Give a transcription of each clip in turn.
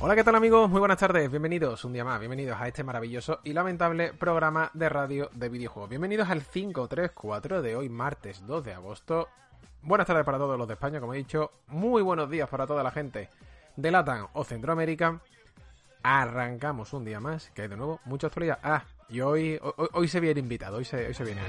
Hola, ¿qué tal amigos? Muy buenas tardes, bienvenidos un día más, bienvenidos a este maravilloso y lamentable programa de radio de videojuegos. Bienvenidos al 534 de hoy, martes 2 de agosto. Buenas tardes para todos los de España, como he dicho. Muy buenos días para toda la gente de Latam o Centroamérica. Arrancamos un día más, que hay de nuevo mucha actualidad. Ah, y hoy, hoy, se viene invitado, hoy se, hoy se viene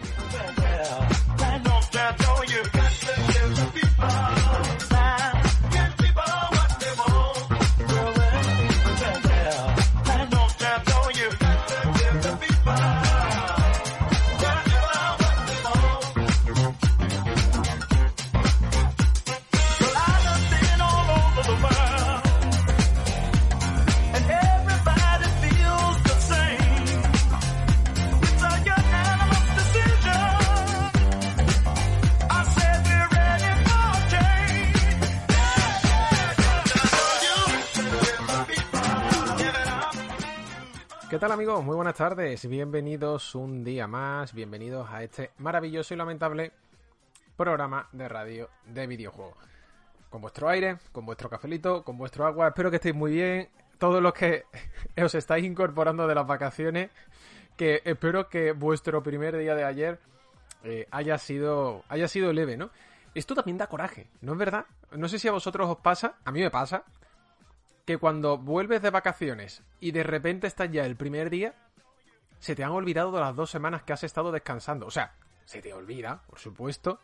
¿Qué tal amigos? Muy buenas tardes, bienvenidos un día más, bienvenidos a este maravilloso y lamentable programa de radio de videojuegos. Con vuestro aire, con vuestro cafelito, con vuestro agua, espero que estéis muy bien. Todos los que os estáis incorporando de las vacaciones, que espero que vuestro primer día de ayer eh, haya, sido, haya sido leve, ¿no? Esto también da coraje, ¿no es verdad? No sé si a vosotros os pasa, a mí me pasa, que cuando vuelves de vacaciones y de repente estás ya el primer día, se te han olvidado de las dos semanas que has estado descansando. O sea, se te olvida, por supuesto,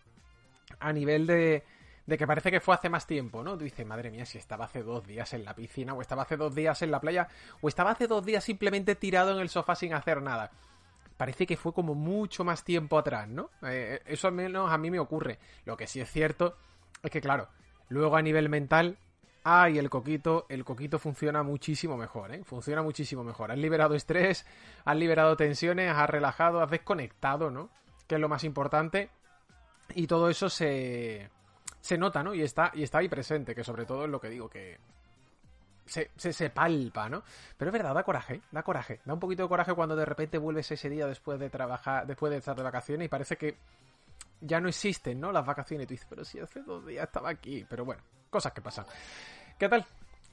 a nivel de, de que parece que fue hace más tiempo, ¿no? Tú dices, madre mía, si estaba hace dos días en la piscina, o estaba hace dos días en la playa, o estaba hace dos días simplemente tirado en el sofá sin hacer nada. Parece que fue como mucho más tiempo atrás, ¿no? Eh, eso al menos a mí me ocurre. Lo que sí es cierto es que, claro, luego a nivel mental Ah, y el coquito, el coquito funciona muchísimo mejor, ¿eh? Funciona muchísimo mejor. Has liberado estrés, has liberado tensiones, has relajado, has desconectado, ¿no? Que es lo más importante. Y todo eso se, se nota, ¿no? Y está, y está ahí presente, que sobre todo es lo que digo, que se, se, se, palpa, ¿no? Pero es verdad, da coraje, da coraje. Da un poquito de coraje cuando de repente vuelves ese día después de trabajar, después de estar de vacaciones y parece que ya no existen, ¿no? Las vacaciones. Y tú dices, pero si hace dos días estaba aquí. Pero bueno, cosas que pasan. ¿Qué tal?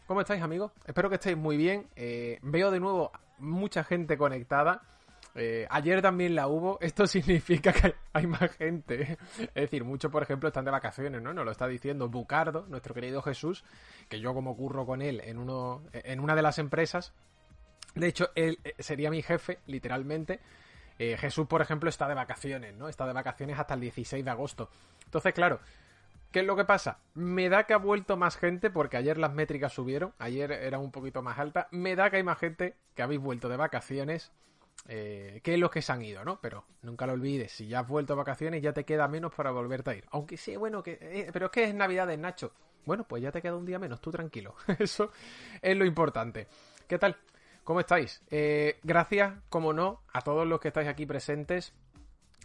¿Cómo estáis, amigos? Espero que estéis muy bien. Eh, veo de nuevo mucha gente conectada. Eh, ayer también la hubo. Esto significa que hay más gente. Es decir, muchos, por ejemplo, están de vacaciones, ¿no? Nos lo está diciendo Bucardo, nuestro querido Jesús, que yo como curro con él en, uno, en una de las empresas. De hecho, él eh, sería mi jefe, literalmente. Jesús, por ejemplo, está de vacaciones, ¿no? Está de vacaciones hasta el 16 de agosto. Entonces, claro, ¿Qué es lo que pasa? Me da que ha vuelto más gente, porque ayer las métricas subieron, ayer eran un poquito más altas. Me da que hay más gente que habéis vuelto de vacaciones eh, que los que se han ido, ¿no? Pero nunca lo olvides, si ya has vuelto de vacaciones ya te queda menos para volverte a ir. Aunque sí, bueno, que eh, pero es que es Navidad, Nacho. Bueno, pues ya te queda un día menos, tú tranquilo. Eso es lo importante. ¿Qué tal? ¿Cómo estáis? Eh, gracias, como no, a todos los que estáis aquí presentes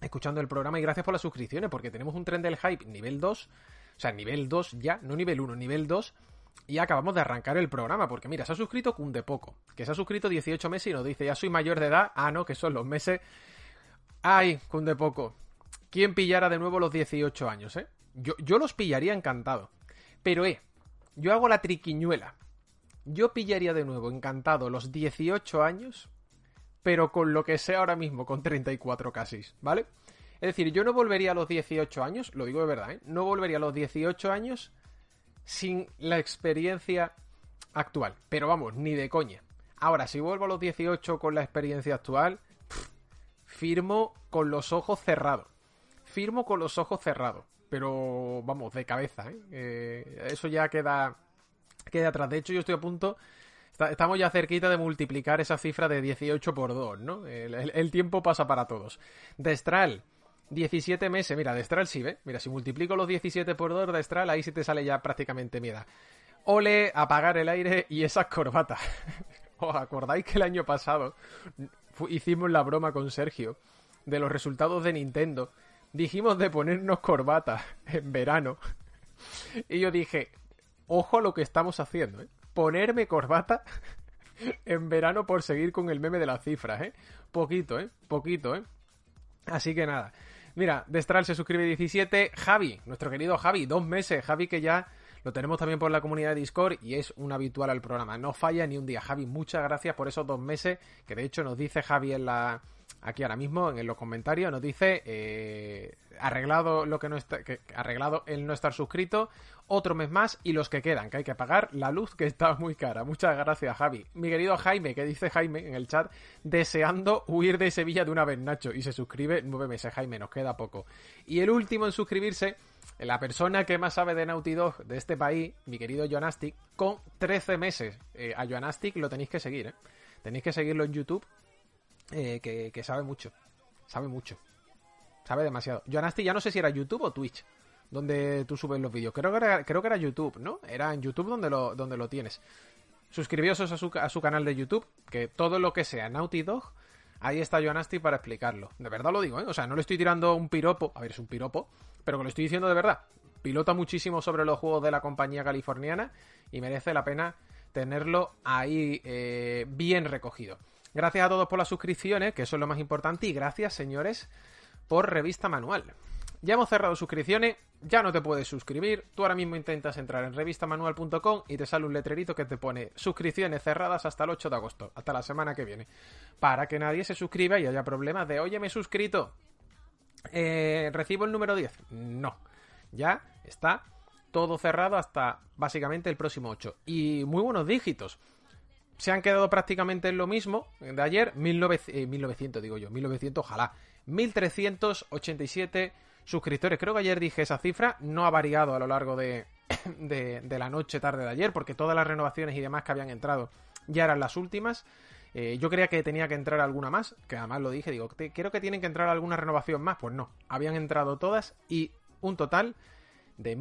escuchando el programa y gracias por las suscripciones porque tenemos un tren del hype nivel 2 o sea, nivel 2 ya, no nivel 1, nivel 2. Y acabamos de arrancar el programa, porque mira, se ha suscrito Cunde Poco, que se ha suscrito 18 meses y nos dice, ya soy mayor de edad. Ah, no, que son los meses. Ay, Cunde Poco. ¿Quién pillara de nuevo los 18 años, eh? Yo, yo los pillaría encantado. Pero, eh, yo hago la triquiñuela. Yo pillaría de nuevo encantado los 18 años, pero con lo que sé ahora mismo, con 34 casi, ¿vale? Es decir, yo no volvería a los 18 años, lo digo de verdad, ¿eh? no volvería a los 18 años sin la experiencia actual. Pero vamos, ni de coña. Ahora, si vuelvo a los 18 con la experiencia actual, firmo con los ojos cerrados. Firmo con los ojos cerrados. Pero vamos, de cabeza, ¿eh? eh eso ya queda, queda atrás. De hecho, yo estoy a punto estamos ya cerquita de multiplicar esa cifra de 18 por 2, ¿no? El, tiempo pasa para todos. Destral, 17 meses. Mira, Destral sí, ¿ve? Mira, si multiplico los 17 por 2, Destral, ahí sí te sale ya prácticamente mierda. Ole, apagar el aire y esas corbatas. ¿Os acordáis que el año pasado hicimos la broma con Sergio de los resultados de Nintendo? Dijimos de ponernos corbatas en verano. Y yo dije, ojo lo que estamos haciendo, ¿eh? Ponerme corbata en verano por seguir con el meme de las cifras, ¿eh? Poquito, ¿eh? Poquito, ¿eh? Así que nada. Mira, Destral se suscribe 17. Javi, nuestro querido Javi, dos meses. Javi que ya lo tenemos también por la comunidad de Discord y es un habitual al programa. No falla ni un día. Javi, muchas gracias por esos dos meses que de hecho nos dice Javi en la aquí ahora mismo en los comentarios nos dice eh, arreglado lo que no está arreglado el no estar suscrito otro mes más y los que quedan que hay que pagar la luz que está muy cara. Muchas gracias Javi. Mi querido Jaime que dice Jaime en el chat deseando huir de Sevilla de una vez Nacho y se suscribe nueve meses. Jaime nos queda poco. Y el último en suscribirse la persona que más sabe de Naughty Dog de este país, mi querido Jonastic, con 13 meses. Eh, a Jonastic lo tenéis que seguir, ¿eh? Tenéis que seguirlo en YouTube, eh, que, sabe mucho. Sabe mucho. Sabe demasiado. Jonastic ya no sé si era YouTube o Twitch, donde tú subes los vídeos. Creo que era, creo que era YouTube, ¿no? Era en YouTube donde lo, donde lo tienes. Suscribíos a su, a su canal de YouTube, que todo lo que sea Naughty Dog, ahí está Jonastic para explicarlo. De verdad lo digo, ¿eh? O sea, no le estoy tirando un piropo. A ver, es un piropo pero que lo estoy diciendo de verdad. Pilota muchísimo sobre los juegos de la compañía californiana y merece la pena tenerlo ahí eh, bien recogido. Gracias a todos por las suscripciones, que eso es lo más importante, y gracias, señores, por revista manual. Ya hemos cerrado suscripciones, ya no te puedes suscribir. Tú ahora mismo intentas entrar en revistamanual.com y te sale un letrerito que te pone suscripciones cerradas hasta el 8 de agosto, hasta la semana que viene. Para que nadie se suscriba y haya problemas de, oye, me he suscrito, eh, ¿Recibo el número 10? No. Ya está todo cerrado hasta básicamente el próximo 8. Y muy buenos dígitos. Se han quedado prácticamente en lo mismo de ayer. 1900, eh, digo yo. 1900, ojalá. 1387 suscriptores. Creo que ayer dije esa cifra. No ha variado a lo largo de, de la noche, tarde de ayer. Porque todas las renovaciones y demás que habían entrado ya eran las últimas. Eh, yo creía que tenía que entrar alguna más, que además lo dije, digo, creo que tienen que entrar alguna renovación más. Pues no, habían entrado todas y un total de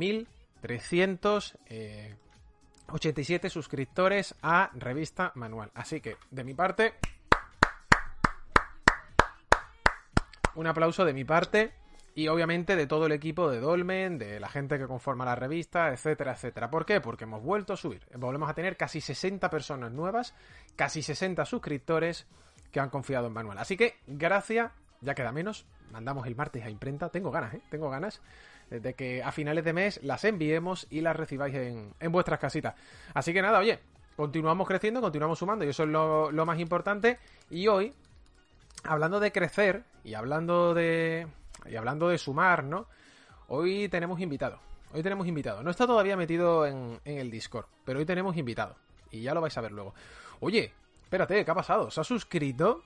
1387 suscriptores a Revista Manual. Así que, de mi parte, un aplauso de mi parte y obviamente de todo el equipo de Dolmen, de la gente que conforma la revista, etcétera, etcétera. ¿Por qué? Porque hemos vuelto a subir. Volvemos a tener casi 60 personas nuevas, casi 60 suscriptores que han confiado en Manuel. Así que, gracias, ya queda menos. Mandamos el martes a imprenta. Tengo ganas, ¿eh? Tengo ganas de que a finales de mes las enviemos y las recibáis en, vuestras casitas. Así que nada, oye, continuamos creciendo, continuamos sumando y eso es lo, lo más importante. Y hoy, hablando de crecer y hablando de y hablando de sumar, ¿no? Hoy tenemos invitado. Hoy tenemos invitado. No está todavía metido en, el Discord, pero hoy tenemos invitado. Y ya lo vais a ver luego. Oye, espérate, ¿qué ha pasado? ¿Se ha suscrito?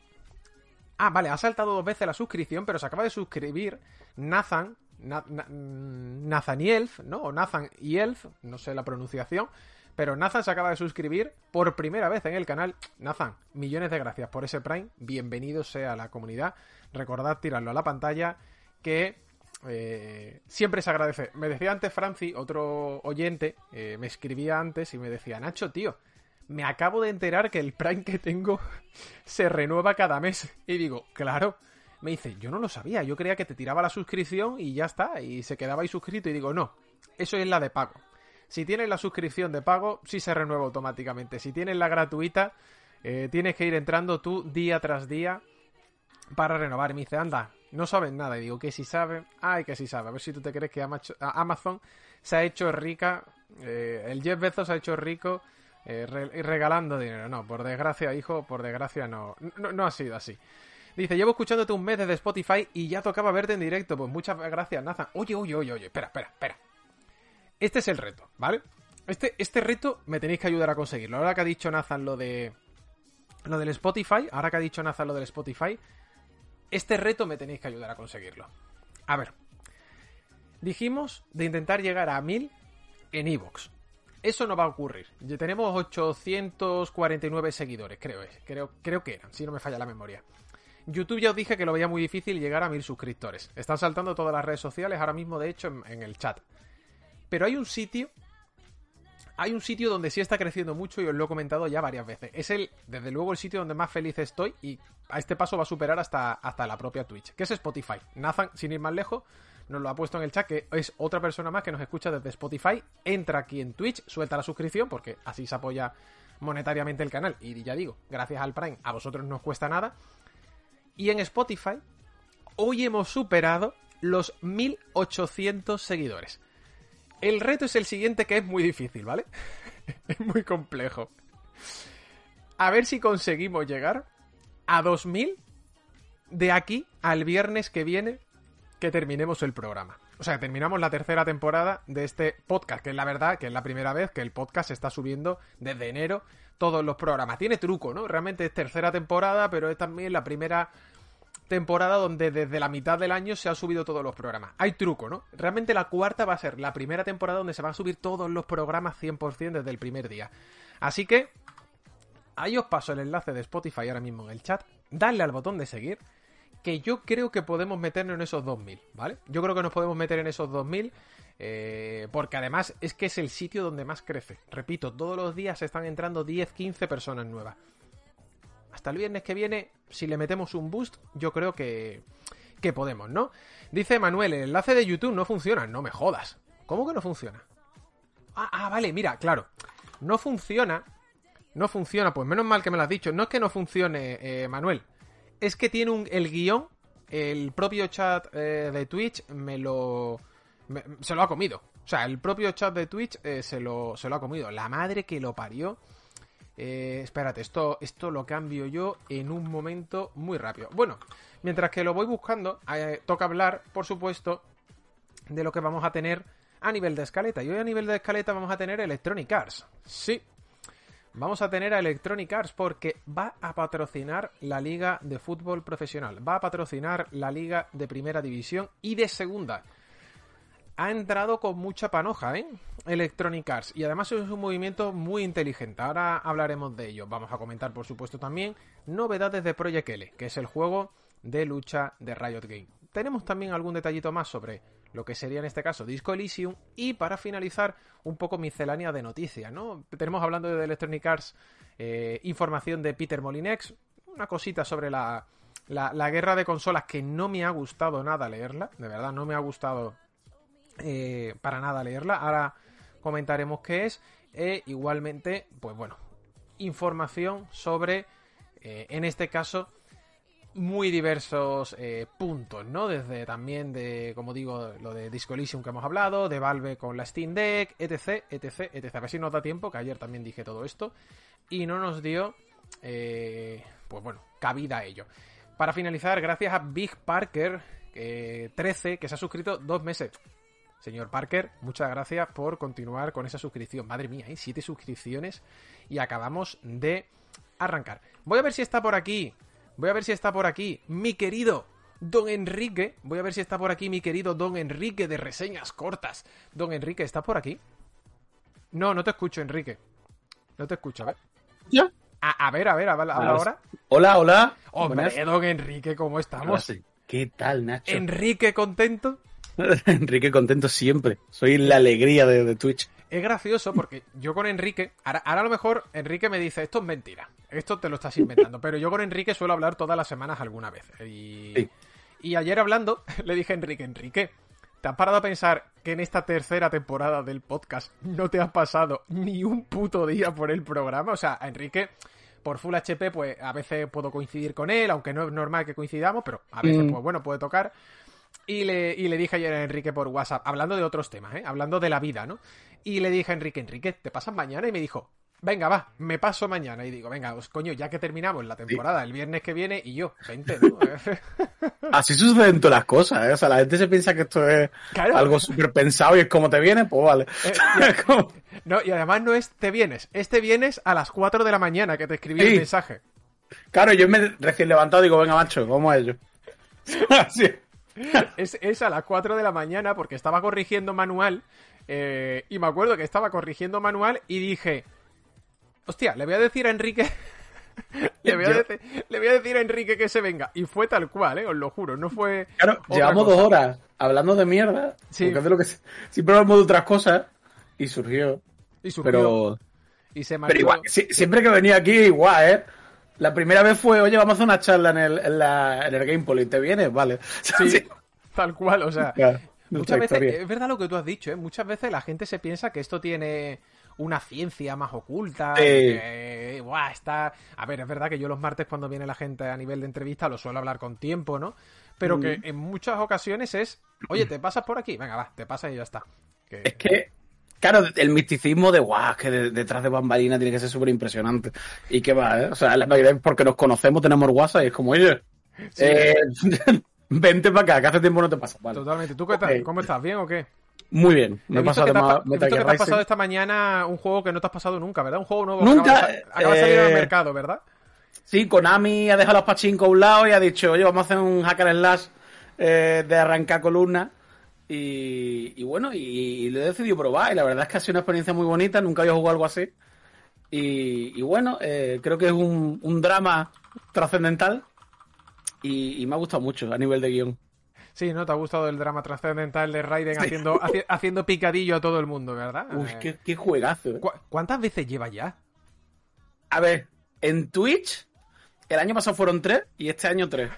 Ah, vale, ha saltado dos veces la suscripción, pero se acaba de suscribir Nathan, Nathaniel, ¿no? O Nathan y Elf, no sé la pronunciación. Pero Nathan se acaba de suscribir por primera vez en el canal. Nathan, millones de gracias por ese Prime. Bienvenido sea a la comunidad. Recordad tirarlo a la pantalla que eh, siempre se agradece. Me decía antes Franci, otro oyente, eh, me escribía antes y me decía, Nacho, tío, me acabo de enterar que el Prime que tengo se renueva cada mes. Y digo, claro. Me dice, yo no lo sabía, yo creía que te tiraba la suscripción y ya está, y se quedaba ahí suscrito. Y digo, no, eso es la de pago. Si tienes la suscripción de pago, sí se renueva automáticamente. Si tienes la gratuita, eh, tienes que ir entrando tú día tras día para renovar. Y me dice, anda, no saben nada. Y digo, que si saben, ay, que si sabe. A ver si tú te crees que Amazon se ha hecho rica, eh, el Jeff Bezos se ha hecho rico eh, regalando dinero. No, por desgracia, hijo, por desgracia no, no, ha sido así. Dice, llevo escuchándote un mes desde Spotify y ya tocaba verte en directo. Pues muchas gracias, Nathan. Oye, oye, oye, oye, espera, espera, espera. Este es el reto, ¿vale? Este, este reto me tenéis que ayudar a conseguirlo. Ahora que ha dicho Nathan lo de. Lo del Spotify, ahora que ha dicho Nathan lo del Spotify, este reto me tenéis que ayudar a conseguirlo. A ver. Dijimos de intentar llegar a 1000 en Evox. Eso no va a ocurrir. Ya tenemos 849 seguidores, creo, creo, creo que eran, si no me falla la memoria. YouTube ya os dije que lo veía muy difícil llegar a mil suscriptores. Están saltando todas las redes sociales ahora mismo, de hecho, en, el chat. Pero hay un sitio. Hay un sitio donde sí está creciendo mucho y os lo he comentado ya varias veces. Es el, desde luego, el sitio donde más feliz estoy y a este paso va a superar hasta, hasta la propia Twitch, que es Spotify. Nathan, sin ir más lejos, nos lo ha puesto en el chat, que es otra persona más que nos escucha desde Spotify. Entra aquí en Twitch, suelta la suscripción, porque así se apoya monetariamente el canal. Y ya digo, gracias al Prime, a vosotros no os cuesta nada. Y en Spotify, hoy hemos superado los 1800 seguidores. El reto es el siguiente, que es muy difícil, ¿vale? es muy complejo. A ver si conseguimos llegar a 2000 de aquí al viernes que viene que terminemos el programa. O sea, terminamos la tercera temporada de este podcast, que es la verdad que es la primera vez que el podcast está subiendo desde enero todos los programas. Tiene truco, ¿no? Realmente es tercera temporada, pero es también la primera temporada donde desde la mitad del año se han subido todos los programas. Hay truco, ¿no? Realmente la cuarta va a ser la primera temporada donde se van a subir todos los programas 100% desde el primer día. Así que ahí os paso el enlace de Spotify ahora mismo en el chat. Dadle al botón de seguir, que yo creo que podemos meternos en esos 2000, ¿vale? Yo creo que nos podemos meter en esos 2000. Eh, porque además es que es el sitio donde más crece. Repito, todos los días están entrando 10, 15 personas nuevas hasta el viernes que viene, si le metemos un boost, yo creo que, que podemos, ¿no? Dice Manuel, el enlace de YouTube no funciona. No me jodas. ¿Cómo que no funciona? Ah, ah, vale, mira, claro. No funciona. No funciona, pues menos mal que me lo has dicho. No es que no funcione, eh, Manuel. Es que tiene un, el guion, el propio chat eh, de Twitch me lo... se lo ha comido. O sea, el propio chat de Twitch eh, se, lo, se lo ha comido. La madre que lo parió. Eh, espérate, esto, esto lo cambio yo en un momento muy rápido. Bueno, mientras que lo voy buscando, eh, toca hablar, por supuesto, de lo que vamos a tener a nivel de escaleta. Y hoy a nivel de escaleta vamos a tener Electronic Arts. Sí, vamos a tener a Electronic Arts porque va a patrocinar la liga de fútbol profesional. Va a patrocinar la liga de primera división y de segunda ha entrado con mucha panoja, ¿eh? Electronic Arts. Y además es un movimiento muy inteligente. Ahora hablaremos de ello. Vamos a comentar, por supuesto, también novedades de Project L, que es el juego de lucha de Riot Game. Tenemos también algún detallito más sobre lo que sería en este caso Disco Elysium. Y para finalizar, un poco miscelánea de noticias, ¿no? Tenemos hablando de Electronic Arts eh, información de Peter Molinex, una cosita sobre la, la guerra de consolas que no me ha gustado nada leerla, de verdad no me ha gustado eh, para nada leerla. Ahora comentaremos qué es. E igualmente, pues bueno, información sobre, eh, en este caso, muy diversos eh, puntos, ¿no? Desde también de, como digo, lo de Disco que hemos hablado, de Valve con la Steam Deck, etc, etc, etc. A ver si nos da tiempo, que ayer también dije todo esto, y no nos dio, pues bueno, cabida a ello. Para finalizar, gracias a Big Parker 13, que se ha suscrito dos meses. Señor Parker, muchas gracias por continuar con esa suscripción. Madre mía, ¿eh? Siete suscripciones y acabamos de arrancar. Voy a ver si está por aquí. Voy a ver si está por aquí mi querido Don Enrique. Voy a ver si está por aquí mi querido Don Enrique de reseñas cortas. Don Enrique, ¿está por aquí? No, no te escucho, Enrique. No te escucho, a ver. ¿Ya? A, ver, a ver, habla, ahora. Hola, hola. Hombre, Don Enrique, ¿cómo estamos? ¿Qué tal, Nacho? Enrique, ¿contento? Enrique contento siempre. Soy la alegría de, Twitch. Es gracioso porque yo con Enrique, ahora, a lo mejor Enrique me dice, esto es mentira, esto te lo estás inventando, pero yo con Enrique suelo hablar todas las semanas alguna vez. Y, y ayer hablando, le dije a Enrique, Enrique, ¿te has parado a pensar que en esta tercera temporada del podcast no te has pasado ni un puto día por el programa? O sea, a Enrique por Full HP, pues a veces puedo coincidir con él, aunque no es normal que coincidamos, pero a veces, mm. pues bueno, puede tocar. Y le, y le dije ayer a Enrique por WhatsApp, hablando de otros temas, ¿eh? hablando de la vida, ¿no? Y le dije a Enrique, Enrique, ¿te pasas mañana? Y me dijo, venga, va, me paso mañana. Y digo, venga, pues coño, ya que terminamos la temporada el viernes que viene y yo, 20, ¿no? Así suceden todas las cosas, ¿eh? O sea, la gente se piensa que esto es algo súper pensado y es como te viene, pues vale. Eh, no, y además no es te vienes, es te vienes a las 4 de la mañana que te escribí el mensaje. Claro, yo me recién levantado digo, venga, macho, ¿cómo es ello? Así es, es, a las 4 de la mañana porque estaba corrigiendo manual Eh, y me acuerdo que estaba corrigiendo manual y dije, hostia, le voy a decir a Enrique... le, voy a decir, le voy a decir a Enrique que se venga. Y fue tal cual, ¿eh? Os lo juro, no fue... Claro, llevamos dos horas hablando de mierda. Sí. Lo que... Siempre hablamos de otras cosas. Y surgió. Y surgió. Pero... Y se Pero igual, siempre que venía aquí, igual, ¿eh? La primera vez fue, oye, vamos a hacer una charla en el, en la, en el Gamepoli, ¿te vienes? Vale. Sí, tal cual, o sea. muchas veces, es verdad lo que tú has dicho, ¿eh? Muchas veces la gente se piensa que esto tiene una ciencia más oculta. está... A ver, es verdad que yo los martes cuando viene la gente a nivel de entrevista lo suelo hablar con tiempo, ¿no? Pero que en muchas ocasiones es, oye, ¿te pasas por aquí? Venga, va, te pasas y ya está. Es que Claro, el misticismo de guau, que detrás de bambalina tiene que ser súper impresionante. Y que va, ¿eh? O sea, la mayoría porque nos conocemos, tenemos WhatsApp y es como, oye, eh, vente para acá, que hace tiempo no te pasa. Totalmente. ¿Tú qué tal? ¿Cómo estás? ¿Bien o qué? Muy bien. Me he pasado que, te, has, pasado esta mañana un juego que no te has pasado nunca, ¿verdad? Un juego nuevo. Nunca. Acaba de, salir al eh, mercado, ¿verdad? Sí, Konami ha dejado los pachincos a un lado y ha dicho, oye, vamos a hacer un hacker slash eh, de arrancar columna y, bueno, y, lo he decidido probar y la verdad es que ha sido una experiencia muy bonita, nunca había jugado algo así. Y, bueno, eh, creo que es un, drama trascendental y, me ha gustado mucho a nivel de guion. Sí, ¿no? Te ha gustado el drama trascendental de Raiden haciendo, haciendo picadillo a todo el mundo, ¿verdad? Uy, qué, qué juegazo. ¿eh? ¿Cuántas veces lleva ya? A ver, en Twitch el año pasado fueron tres y este año tres.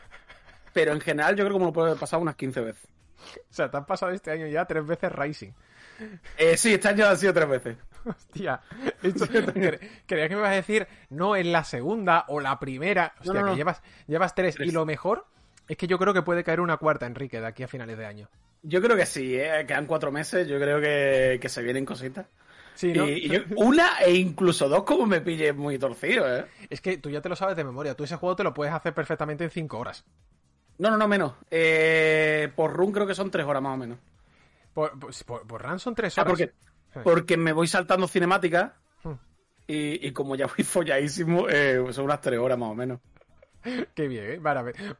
Pero en general yo creo que me lo puedo haber pasado unas 15 veces. O sea, te han pasado este año ya tres veces Rising. Eh, sí, este año han sido tres veces. Hostia, creía que me ibas a decir no en la segunda o la primera. Hostia, que llevas, llevas tres. Y lo mejor es que yo creo que puede caer una cuarta, Enrique, de aquí a finales de año. Yo creo que sí, ¿eh? quedan cuatro meses, yo creo que, se vienen cositas. Sí, ¿no? y, una e incluso dos como me pille muy torcido, ¿eh? Es que tú ya te lo sabes de memoria, tú ese juego te lo puedes hacer perfectamente en cinco horas. No, no, no, menos. Eh, por run creo que son tres horas más o menos. Por, por, run son tres horas. porque, porque me voy saltando cinemática hmm. y, y, como ya voy folladísimo, eh, son unas tres horas más o menos. Qué bien, ¿eh?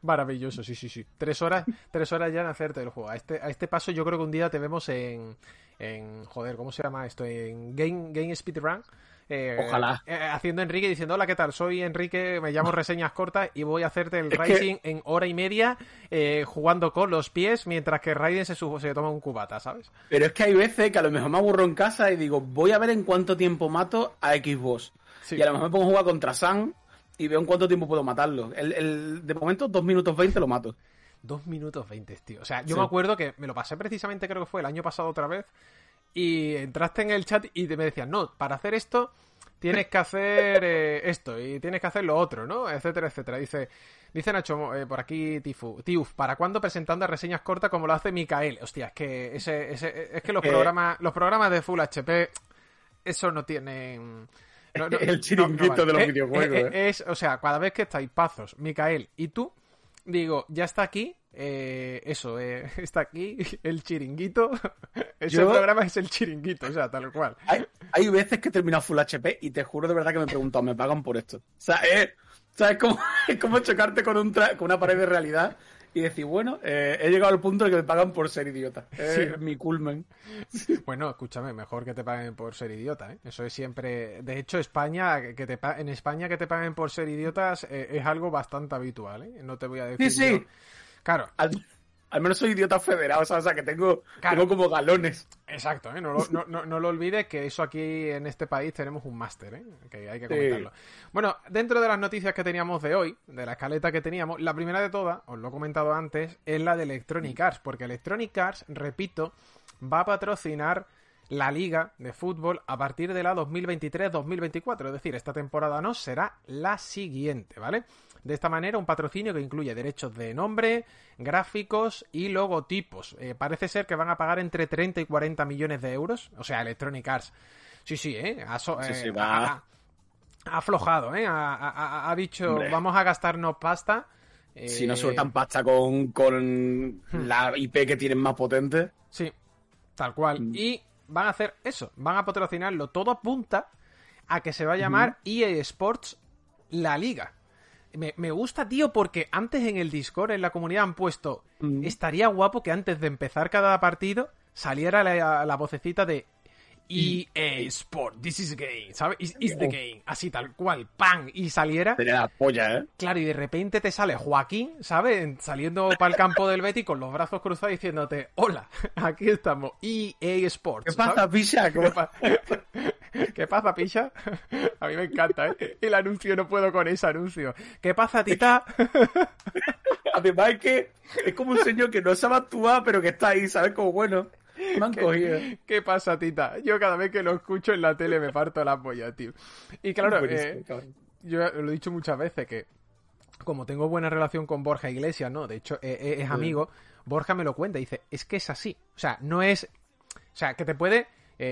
maravilloso, sí, sí, sí. Tres horas, tres horas ya en hacerte el juego. A este, a este paso yo creo que un día te vemos en, en joder, ¿cómo se llama esto? En Game, Game Speedrun eh, Ojalá. Eh, haciendo Enrique diciendo, hola, ¿qué tal? Soy Enrique, me llamo Reseñas Cortas y voy a hacerte el Rising en hora y media eh, jugando con los pies mientras que Raiden se, se toma un cubata, ¿sabes? Pero es que hay veces que a lo mejor me aburro en casa y digo, voy a ver en cuánto tiempo mato a Xbox. Y a lo mejor me pongo a jugar contra Sam y veo en cuánto tiempo puedo matarlo. El, de momento, 2 minutos 20 lo mato. 2 minutos 20, tío. O sea, yo me acuerdo que me lo pasé precisamente, creo que fue el año pasado otra vez. Y entraste en el chat y te me decían, no, para hacer esto tienes que hacer eh, esto y tienes que hacer lo otro, ¿no? Etcétera, etcétera. Dice, dice Nacho eh, por aquí, Tifu, Tiuf, ¿para cuándo presentando reseñas cortas como lo hace Mikael? Hostia, es que ese, ese es que los eh, programas, los programas de Full HP, eso no tienen. el chiringuito de los videojuegos. Es, o sea, cada vez que estáis Pazos, Mikael y tú, digo, ya está aquí, eh, eso, eh, está aquí el chiringuito. Ese programa es el chiringuito, o sea, tal cual. Hay, veces que he terminado Full HP y te juro de verdad que me he preguntado, ¿me pagan por esto? O sea, eh, es como, es como chocarte con, un con una pared de realidad y decir, bueno, eh, he llegado al punto de que me pagan por ser idiota. Es mi culmen. Bueno, escúchame, mejor que te paguen por ser idiota, ¿eh? Eso es siempre... De hecho, España, que te en España que te paguen por ser idiotas eh, es algo bastante habitual, ¿eh? No te voy a decir... Sí, sí. Claro. Al, menos soy idiota federado, o sea, que tengo, como galones. Exacto, ¿eh? no, lo olvides que eso aquí en este país tenemos un máster, ¿eh? que hay que comentarlo. Bueno, dentro de las noticias que teníamos de hoy, de la escaleta que teníamos, la primera de todas, os lo he comentado antes, es la de Electronic Arts, porque Electronic Arts, repito, va a patrocinar la liga de fútbol a partir de la 2023-2024, es decir, esta temporada no será la siguiente, ¿vale? De esta manera, un patrocinio que incluye derechos de nombre, gráficos y logotipos. Eh, parece ser que van a pagar entre 30 y 40 millones de euros. O sea, Electronic Arts. Sí, sí, ¿eh? Ha, eh, ha, aflojado, ¿eh? Ha, dicho, vamos a gastarnos pasta. Si no sueltan pasta con, con hmm. la IP que tienen más potente. Sí, tal cual. Hmm. Y van a hacer eso, van a patrocinarlo. Todo apunta a que se va a llamar EA Sports La Liga me, gusta, tío, porque antes en el Discord, en la comunidad, han puesto. Mm. Estaría guapo que antes de empezar cada partido saliera la, la vocecita de EA Sport, this is game, ¿sabes? Is, the game, así tal cual, ¡pam! Y saliera. Sería la polla, ¿eh? Claro, y de repente te sale Joaquín, ¿sabes? Saliendo para el campo del Betty con los brazos cruzados diciéndote, hola, aquí estamos, EA Sports. ¿Qué pasa, picha? ¿Qué, pasa, picha? A mí me encanta, ¿eh? El anuncio, no puedo con ese anuncio. ¿Qué pasa, tita? Además es que es como un señor que no sabe actuar, pero que está ahí, ¿sabes? Como bueno. Me han cogido. ¿Qué pasa, tita? Yo cada vez que lo escucho en la tele me parto la polla, tío. Y claro, eh, yo lo he dicho muchas veces que como tengo buena relación con Borja Iglesias, ¿no? De hecho, eh, eh, es amigo, Borja me lo cuenta y dice, es que es así. O sea, no es... O sea, que te puede...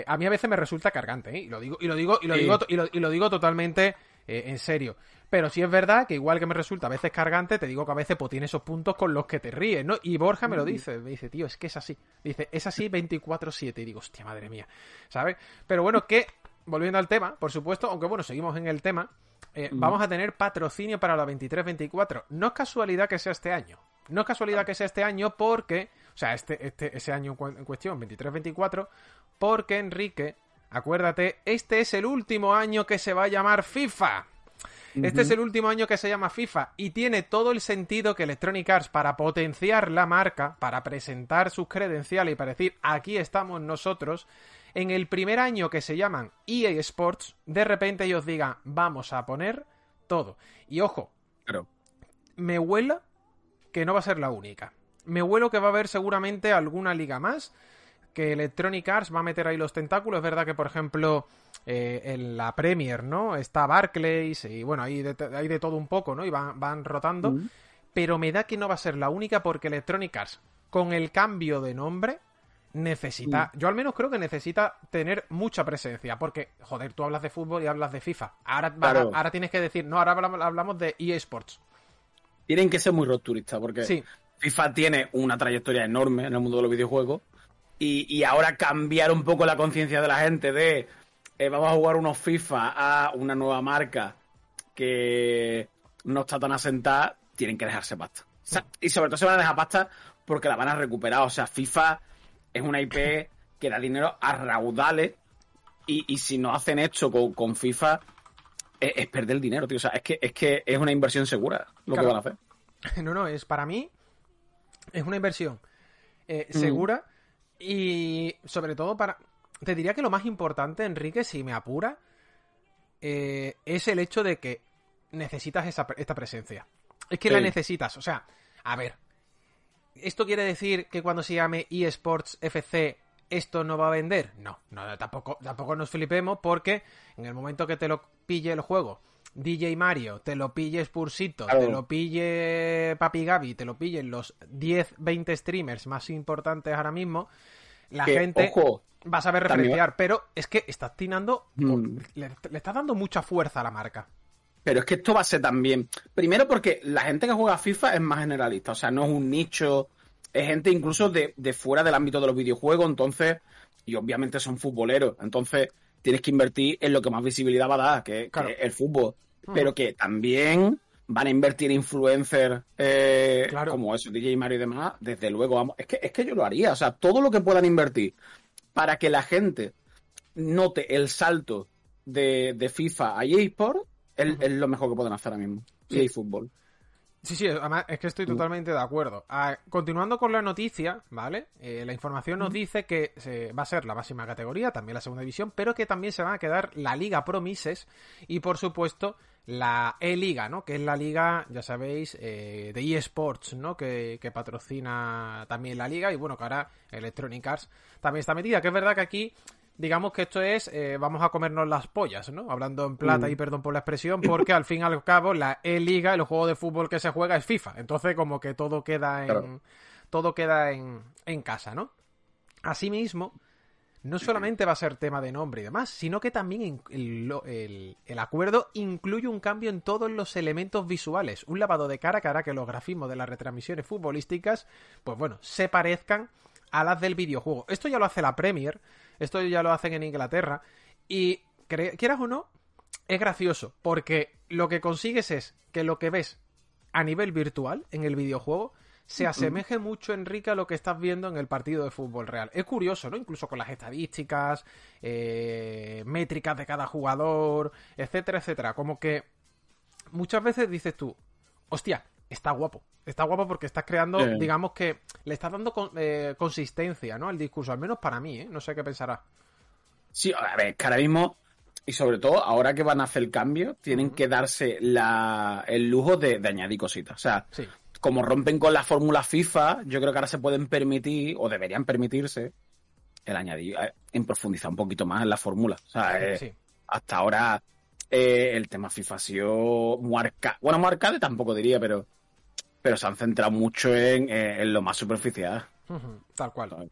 a mí a veces me resulta cargante, ¿eh? Y lo digo, y lo digo, y lo digo, y lo digo totalmente en serio. Pero sí es verdad que igual que me resulta a veces cargante, te digo que a veces pues, tiene esos puntos con los que te ríes, ¿no? Y Borja me lo dice, me dice, tío, es que es así. Dice, es así 24-7. Y digo, hostia, madre mía, ¿sabes? Pero bueno, que, volviendo al tema, por supuesto, aunque bueno, seguimos en el tema, eh, vamos a tener patrocinio para la 23-24. No es casualidad que sea este año. No es casualidad que sea este año porque, o sea, este, este, ese año en cuestión, 23-24, porque Enrique, acuérdate, este es el último año que se va a llamar FIFA. Este es el último año que se llama FIFA y tiene todo el sentido que Electronic Arts, para potenciar la marca, para presentar sus credenciales y para decir aquí estamos nosotros, en el primer año que se llaman EA Sports, de repente ellos digan vamos a poner todo. Y ojo, me huela que no va a ser la única. Me huelo que va a haber seguramente alguna liga más que Electronic Arts va a meter ahí los tentáculos. Es verdad que, por ejemplo, eh, en la Premier, ¿no? Está Barclays y bueno, hay de, hay de todo un poco, ¿no? Y van, van rotando. Mm. Pero me da que no va a ser la única porque Electronic Arts, con el cambio de nombre, necesita, mm. yo al menos creo que necesita tener mucha presencia, porque, joder, tú hablas de fútbol y hablas de FIFA. Ahora, ahora tienes que decir, no, ahora hablamos de EA Sports. Tienen que ser muy rupturistas, porque FIFA tiene una trayectoria enorme en el mundo de los videojuegos y, ahora cambiar un poco la conciencia de la gente de eh, vamos a jugar unos FIFA a una nueva marca que no está tan asentada, tienen que dejarse pasta. y sobre todo se van a dejar pasta porque la van a recuperar. O sea, FIFA es una IP que da dinero a raudales y, si no hacen esto con, FIFA es, perder el dinero, tío. O sea, es que es, que es una inversión segura lo que van a hacer. No, no, es para mí es una inversión eh, mm. segura y sobre todo para... Te diría que lo más importante, Enrique, si me apura, eh, es el hecho de que necesitas esa, esta presencia. Es que la necesitas. O sea, a ver. ¿Esto quiere decir que cuando se llame eSports FC esto no va a vender? No, no tampoco, tampoco nos flipemos porque en el momento que te lo pille el juego, DJ Mario, te lo pille Spursito, te lo pille Papi Gaby, te lo pillen los 10, 20 streamers más importantes ahora mismo, la gente va a saber referenciar, pero es que estás tirando, mm. le, estás dando mucha fuerza a la marca. Pero es que esto va a ser también, primero porque la gente que juega FIFA es más generalista, o sea, no es un nicho, es gente incluso de, fuera del ámbito de los videojuegos, entonces, y obviamente son futboleros, entonces tienes que invertir en lo que más visibilidad va a dar, que, es el fútbol. Mm. Pero que también van a invertir influencers eh, como eso, DJ Mario y demás, desde luego, vamos, es que, es que yo lo haría, o sea, todo lo que puedan invertir para que la gente note el salto de, FIFA a eSport es, es, lo mejor que pueden hacer ahora mismo. Sí. Fútbol. Sí, sí, además es que estoy totalmente de acuerdo. Ah, continuando con la noticia, ¿vale? Eh, la información nos dice que se, va a ser la máxima categoría, también la segunda división, pero que también se va a quedar la Liga Promises y, por supuesto, la E-Liga, ¿no? Que es la liga, ya sabéis, eh, de eSports, ¿no? Que, que, patrocina también la liga y bueno, que ahora Electronic Arts también está metida. Que es verdad que aquí, digamos que esto es, eh, vamos a comernos las pollas, ¿no? Hablando en plata y mm. perdón por la expresión, porque al fin y al cabo la E-Liga, el juego de fútbol que se juega es FIFA. Entonces como que todo queda en... Todo queda en, en casa, ¿no? Asimismo, no solamente va a ser tema de nombre y demás, sino que también el, acuerdo incluye un cambio en todos los elementos visuales, un lavado de cara que hará que los grafismos de las retransmisiones futbolísticas, pues bueno, se parezcan a las del videojuego. Esto ya lo hace la Premier, esto ya lo hacen en Inglaterra, y quieras o no, es gracioso, porque lo que consigues es que lo que ves a nivel virtual en el videojuego se asemeje mucho, Enrique, a lo que estás viendo en el partido de fútbol real. Es curioso, ¿no? Incluso con las estadísticas, eh, métricas de cada jugador, etcétera, etcétera. Como que muchas veces dices tú, hostia, está guapo. Está guapo porque estás creando, Eh. digamos que le estás dando con- eh, consistencia, ¿no? Al discurso, al menos para mí, ¿eh? No sé qué pensará. Sí, a ver, que ahora mismo, y sobre todo ahora que van a hacer el cambio, tienen que darse la, el lujo de, de añadir cositas. O sea, Sí. Como rompen con la fórmula FIFA, yo creo que ahora se pueden permitir, o deberían permitirse, el añadir, eh, en profundizar un poquito más en la fórmula. O sea, eh, sí. hasta ahora eh, el tema FIFA ha sido muy arcade. Bueno, muy arcade tampoco diría, pero, pero se han centrado mucho en, eh, en lo más superficial. Tal cual.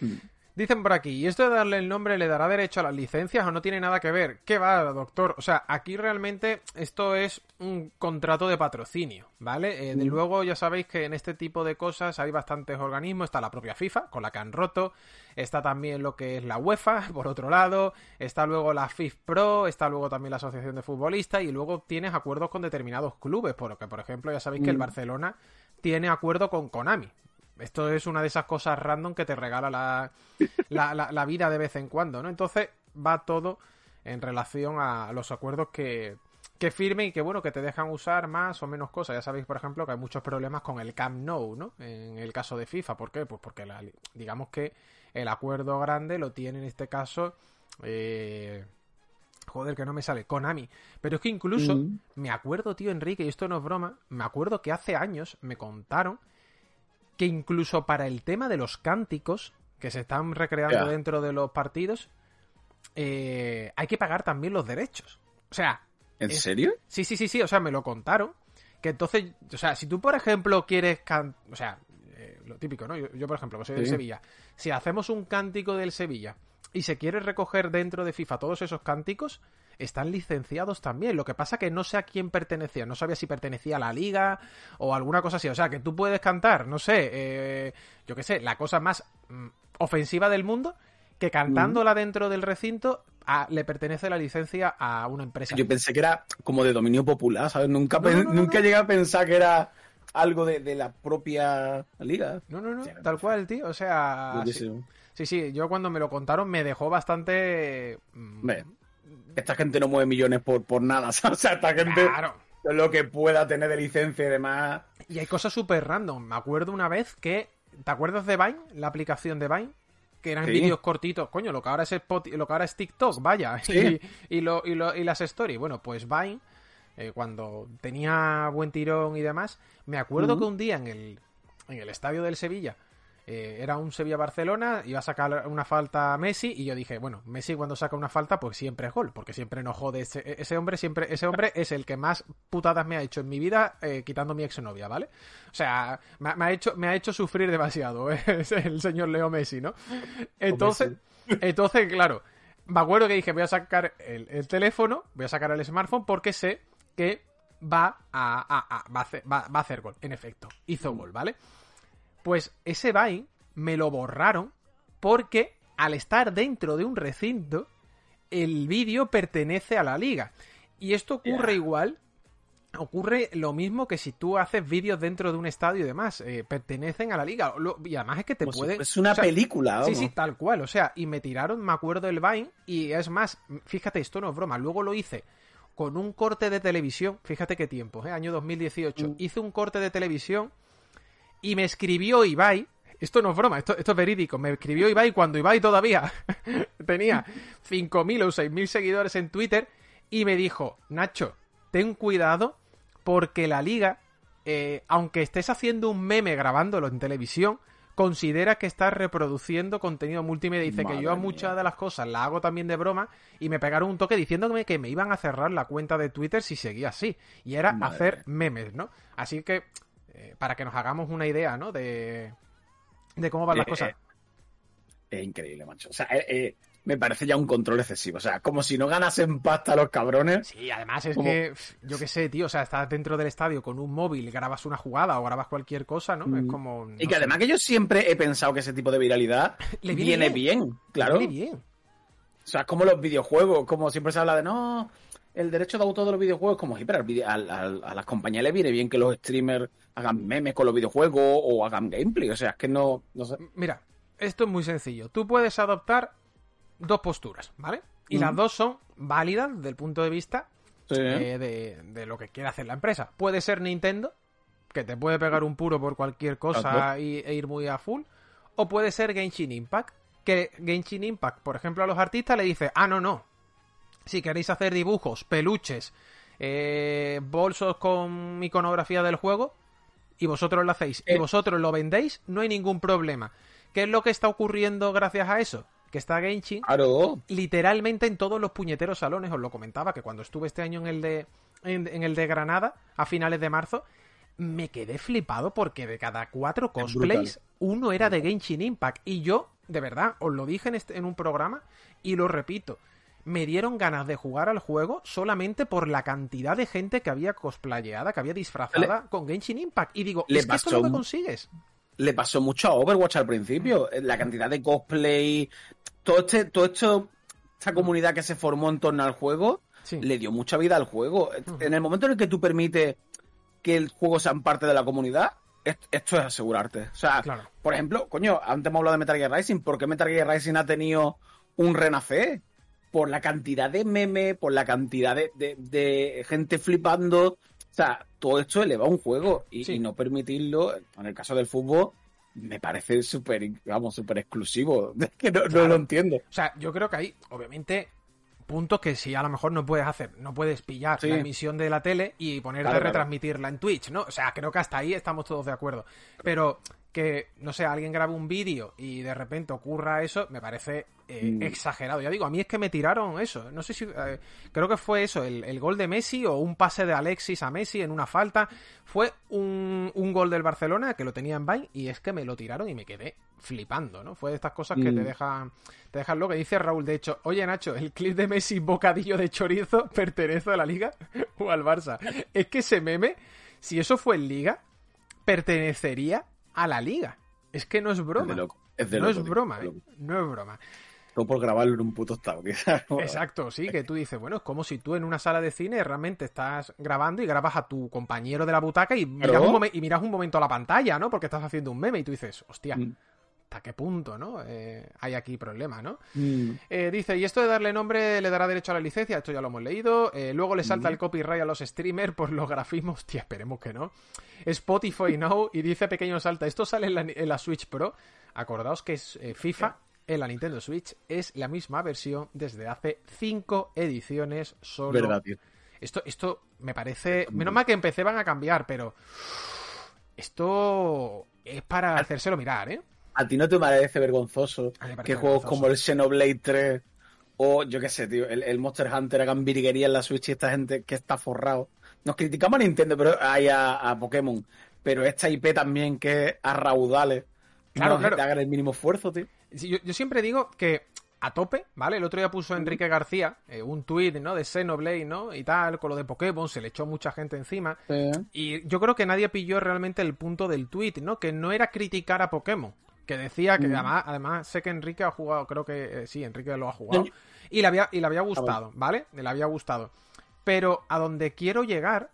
Mm. Dicen por aquí, ¿y esto de darle el nombre le dará derecho a las licencias o no tiene nada que ver? ¿Qué va, doctor? O sea, aquí realmente esto es un contrato de patrocinio, ¿vale? Eh, de luego ya sabéis que en este tipo de cosas hay bastantes organismos, está la propia FIFA, con la que han roto, está también lo que es la UEFA, por otro lado, está luego la FIF Pro, está luego también la Asociación de Futbolistas y luego tienes acuerdos con determinados clubes, porque por ejemplo ya sabéis que el Mm. Barcelona tiene acuerdo con Konami. Esto es una de esas cosas random que te regala la, la, la- la vida de vez en cuando, ¿no? Entonces va todo en relación a los acuerdos que, que firmen y que, bueno, que te dejan usar más o menos cosas. Ya sabéis, por ejemplo, que hay muchos problemas con el Camp Nou, ¿no? En el caso de FIFA. ¿Por qué? Pues porque la- digamos que el acuerdo grande lo tiene en este caso... eh, Joder, que no me sale. Konami. Pero es que incluso Mm. me acuerdo, tío Enrique, y esto no es broma, me acuerdo que hace años me contaron que incluso para el tema de los cánticos que se están recreando dentro de los partidos, eh, hay que pagar también los derechos. O sea, ¿En Es- serio? sí, sí, sí, sí, o sea, me lo contaron. Que entonces, o sea, si tú, por ejemplo, quieres can- o sea, eh, lo típico, ¿no? Yo, yo, por ejemplo, soy Sí. Sevilla, si hacemos un cántico del Sevilla y se quiere recoger dentro de FIFA todos esos cánticos, están licenciados también. Lo que pasa que no sé a quién pertenecía, no sabía si pertenecía a la liga o alguna cosa así. O sea, que tú puedes cantar, no sé, eh, yo qué sé, la cosa más mm, ofensiva del mundo, que cantándola dentro del recinto a- le pertenece la licencia a una empresa. Yo pensé que era como de dominio popular, ¿sabes? Nunca, No, pen- no, no, nunca llegué a pensar que era algo de, de la propia liga. No, no, no, tal cual, tío. O sea, sí, sí, sí, yo cuando me lo contaron me dejó bastante... mm, Esta gente no mueve millones por, por nada, ¿sabes? O sea, esta gente Claro. lo que pueda tener de licencia y demás. Y hay cosas súper random. Me acuerdo una vez que... ¿Te acuerdas de Vine? La aplicación de Vine. Que eran Sí. vídeos cortitos. Coño, lo que ahora es Spot- lo que ahora es TikTok, vaya. Sí. Y, y lo, y, lo- y las stories. Bueno, pues Vine, eh, cuando tenía buen tirón y demás, me acuerdo que un día en el, en el estadio del Sevilla, eh, era un Sevilla-Barcelona, iba a sacar una falta a Messi y yo dije, bueno, Messi cuando saca una falta pues siempre es gol, porque siempre nos jode ese, ese hombre, siempre ese hombre es el que más putadas me ha hecho en mi vida eh, quitando mi exnovia, ¿vale? O sea, me, ha- me ha hecho me ha hecho sufrir demasiado, ¿eh? es el señor Leo Messi, ¿no? Entonces, entonces claro, me acuerdo que dije, voy a sacar el, el teléfono, voy a sacar el smartphone porque sé que va a, a- a- va a hacer, va- va a hacer gol, en efecto, hizo gol, ¿vale? Pues ese Vine me lo borraron porque al estar dentro de un recinto, el vídeo pertenece a la liga. Y esto ocurre igual, ocurre lo mismo que si tú haces vídeos dentro de un estadio y demás, eh, pertenecen a la liga. Lo- y además es que te puede... fuese una o sea, película, Sí, sí, tal cual. O sea, y me tiraron, me acuerdo el Vine, y es más, fíjate, esto no es broma, luego lo hice con un corte de televisión, fíjate qué tiempo, ¿eh? año 2018, Mm. hice un corte de televisión y me escribió Ibai, esto no es broma, esto, esto es verídico, me escribió Ibai cuando Ibai todavía tenía 5.000 o 6.000 seguidores en Twitter y me dijo, Nacho, ten cuidado porque la liga, eh, aunque estés haciendo un meme grabándolo en televisión, considera que estás reproduciendo contenido multimedia. Dice que yo a muchas de las cosas las hago también de broma y me pegaron un toque diciéndome que me iban a cerrar la cuenta de Twitter si seguía así. Y era Madre hacer memes, ¿no? Así que, eh, para que nos hagamos una idea, ¿no? De, de cómo van las Eh, cosas. eh, Es increíble, macho. O sea, me parece ya un control excesivo. O sea, como si no ganasen pasta los cabrones. Sí, además es como- que, yo qué sé, tío, o sea, estás dentro del estadio con un móvil, grabas una jugada o grabas cualquier cosa, ¿no? Es Mm. como... no Y que sé. además que yo siempre he pensado que ese tipo de viralidad Le viene, viene bien. claro. Viene bien. O sea, es como los videojuegos, como siempre se habla de no, el derecho de autor de los videojuegos, como pero a, las compañías le viene bien que los streamers hagan memes con los videojuegos o hagan gameplay. O sea, es que no, no sé. Mira, esto es muy sencillo. Tú puedes adoptar dos posturas, ¿vale? Y las dos son válidas desde el punto de vista eh, de, lo que quiere hacer la empresa. Puede ser Nintendo, que te puede pegar un puro por cualquier cosa y, e ir muy a full. O puede ser Genshin Impact, que Genshin Impact, por ejemplo, a los artistas le dice, ah, no, no. Si queréis hacer dibujos, peluches, eh, bolsos con iconografía del juego, y vosotros lo hacéis, y eh. vosotros lo vendéis, no hay ningún problema. ¿Qué es lo que está ocurriendo gracias a eso? que está Genshin literalmente en todos los puñeteros salones. Os lo comentaba que cuando estuve este año en el de en, el de Granada a finales de marzo me quedé flipado porque de cada cuatro cosplays uno era de Genshin Impact y yo de verdad os lo dije en, este, en un programa y lo repito. Me dieron ganas de jugar al juego solamente por la cantidad de gente que había cosplayada, que había disfrazada con Genshin Impact. Y digo, es que esto no lo consigues le pasó mucho a Overwatch al principio. La cantidad de cosplay, todo este, todo esto, esta comunidad que se formó en torno al juego, le dio mucha vida al juego. En el momento en el que tú permites que el juego sea parte de la comunidad, esto es asegurarte. O sea, por ejemplo, coño, antes hemos hablado de Metal Gear Rising. ¿Por qué Metal Gear Rising ha tenido un renacer? Por la cantidad de memes, por la cantidad de, de gente flipando. O sea, todo esto eleva un juego y, no permitirlo, en el caso del fútbol, me parece súper, vamos, súper exclusivo. que no, lo entiendo. O sea, yo creo que hay, obviamente, puntos que si a lo mejor no puedes hacer. No puedes pillar la emisión de la tele y ponerte a retransmitirla en Twitch, ¿no? O sea, creo que hasta ahí estamos todos de acuerdo. Pero que, no sé, alguien grabe un vídeo y de repente ocurra eso, me parece eh, mm. exagerado. Ya digo, a mí es que me tiraron eso. No sé si. Eh, creo que fue eso, el, gol de Messi o un pase de Alexis a Messi en una falta. Fue un, un gol del Barcelona que lo tenía en Vine y es que me lo tiraron y me quedé flipando, ¿no? Fue de estas cosas que te mm. dejan. Te dejan lo que dice Raúl. De hecho, oye Nacho, ¿el clip de Messi bocadillo de chorizo pertenece a la liga o al Barça? Es que ese meme, si eso fue en liga, pertenecería a la liga. Es que no es broma. no es broma, ¿eh? no es broma. No por grabarlo en un puto estado, Exacto, sí, que tú dices, bueno, es como si tú en una sala de cine realmente estás grabando y grabas a tu compañero de la butaca y miras, un, y miras un momento a la pantalla, ¿no? Porque estás haciendo un meme y tú dices, hostia, mm. ¿Hasta qué punto, no? Eh, hay aquí problema, ¿no? Mm. Eh, dice, y esto de darle nombre le dará derecho a la licencia, esto ya lo hemos leído. luego le salta mm. el copyright a los streamers por los grafismos, tía, esperemos que no. Spotify no, y dice pequeño salta, esto sale en la, Switch Pro. Acordaos que es eh, FIFA en la Nintendo Switch es la misma versión desde hace cinco ediciones solo. Verdad, Esto, esto me parece. Menos mal que empecé van a cambiar, pero. Esto es para hacérselo mirar, ¿eh? ¿A ti no te parece vergonzoso que juegos como el Xenoblade 3 o yo qué sé, tío, el, Monster Hunter hagan virguería en la Switch y esta gente que está forrado nos criticamos a Nintendo, pero hay a, Pokémon. Pero esta IP también que a raudales. Claro, claro. Te hagan el mínimo esfuerzo, tío. yo, siempre digo que a tope, ¿vale? El otro día puso Enrique García eh, un tuit, ¿no? De Xenoblade, ¿no? Y tal, con lo de Pokémon, se le echó mucha gente encima. Y yo creo que nadie pilló realmente el punto del tuit, ¿no? Que no era criticar a Pokémon. Que decía que mm. además, además sé que Enrique ha jugado, creo que eh, sí, Enrique lo ha jugado. Y le había, y le había gustado, ¿vale? Le había gustado. Pero a donde quiero llegar,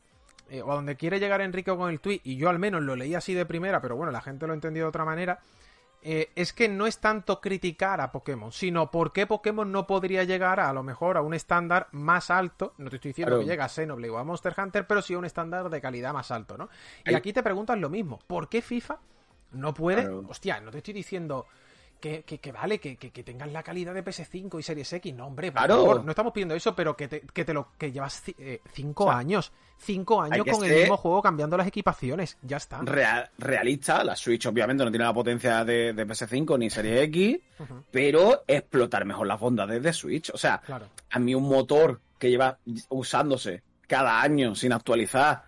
eh, o a donde quiere llegar Enrique con el tweet, y yo al menos lo leí así de primera, pero bueno, la gente lo ha entendido de otra manera, eh, es que no es tanto criticar a Pokémon, sino por qué Pokémon no podría llegar a, lo mejor a un estándar más alto. No te estoy diciendo que llegue a Xenoblade o a Monster Hunter, pero sí a un estándar de calidad más alto, ¿no? Y aquí te preguntas lo mismo, ¿por qué FIFA no puede? Hostia, no te estoy diciendo que, vale, que, que, tengan la calidad de PS5 y Series X. No, hombre, por favor, no estamos pidiendo eso, pero que te, que te lo que llevas eh, cinco años. Cinco años con el mismo juego cambiando las equipaciones. Ya está. realista, la Switch obviamente no tiene la potencia de, PS5 ni Series X, pero explotar mejor las bondades de Switch. O sea, a mí un motor que lleva usándose cada año sin actualizar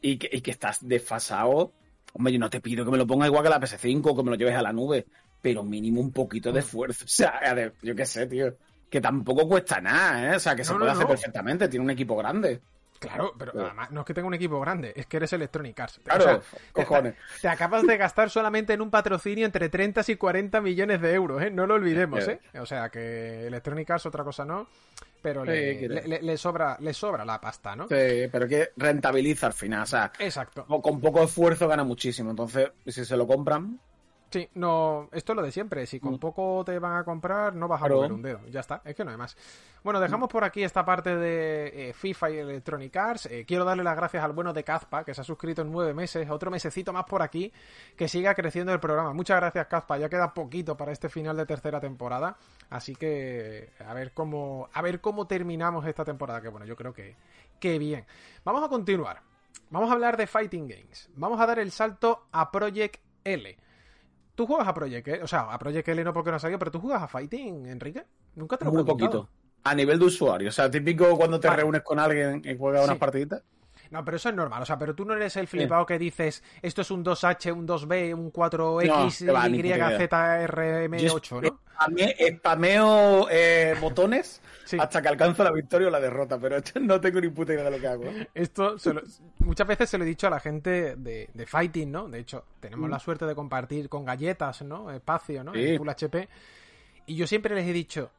y que, y que estás desfasado, hombre, yo no te pido que me lo ponga igual que la PS5 o que me lo lleves a la nube, pero mínimo un poquito de mm. esfuerzo. O sea, yo qué sé, tío. Que tampoco cuesta nada, ¿eh? O sea, que se puede hacer perfectamente. Tiene un equipo grande. Claro, pero además no es que tenga un equipo grande, es que eres Electronic Arts. Claro, cojones. Te, acabas de gastar solamente en un patrocinio entre 30 y 40 millones de euros, ¿eh? No lo olvidemos, ¿eh? O sea que Electronic Arts otra cosa no, pero le, sobra, le sobra la pasta, ¿no? Sí, pero que rentabiliza al final, o sea, Exacto. con poco esfuerzo gana muchísimo, entonces si se lo compran, Sí, no, esto es lo de siempre. Si con mm. poco te van a comprar, no vas a mover un dedo. Ya está, es que no hay más. Bueno, dejamos por aquí esta parte de eh, FIFA y Electronic Arts. Eh, quiero darle las gracias al bueno de Kazpa, que se ha suscrito en nueve meses, otro mesecito más por aquí, que siga creciendo el programa. Muchas gracias, Kazpa. Ya queda poquito para este final de tercera temporada. Así que a ver cómo, a ver cómo terminamos esta temporada. Que bueno, yo creo que, que bien. Vamos a continuar. Vamos a hablar de Fighting Games. Vamos a dar el salto a Project L. ¿Tú juegas a Project L? O sea, a Project L no porque no ha salido, pero ¿tú juegas a Fighting, Enrique? Nunca te lo he poquito. A nivel de usuario. O sea, típico cuando te reúnes con alguien y juegas unas partiditas. No, pero eso es normal. O sea, pero tú no eres el flipado que dices esto es un 2H, un 2B, un 4X, Y, 8 ¿no? Spameo eh, botones hasta que alcanzo la victoria o la derrota, pero no tengo ni puta idea de lo que hago. Esto muchas veces se lo he dicho a la gente de, Fighting, ¿no? De hecho, tenemos mm. la suerte de compartir con galletas, ¿no? Espacio, ¿no? En Full HP. Y yo siempre les he dicho,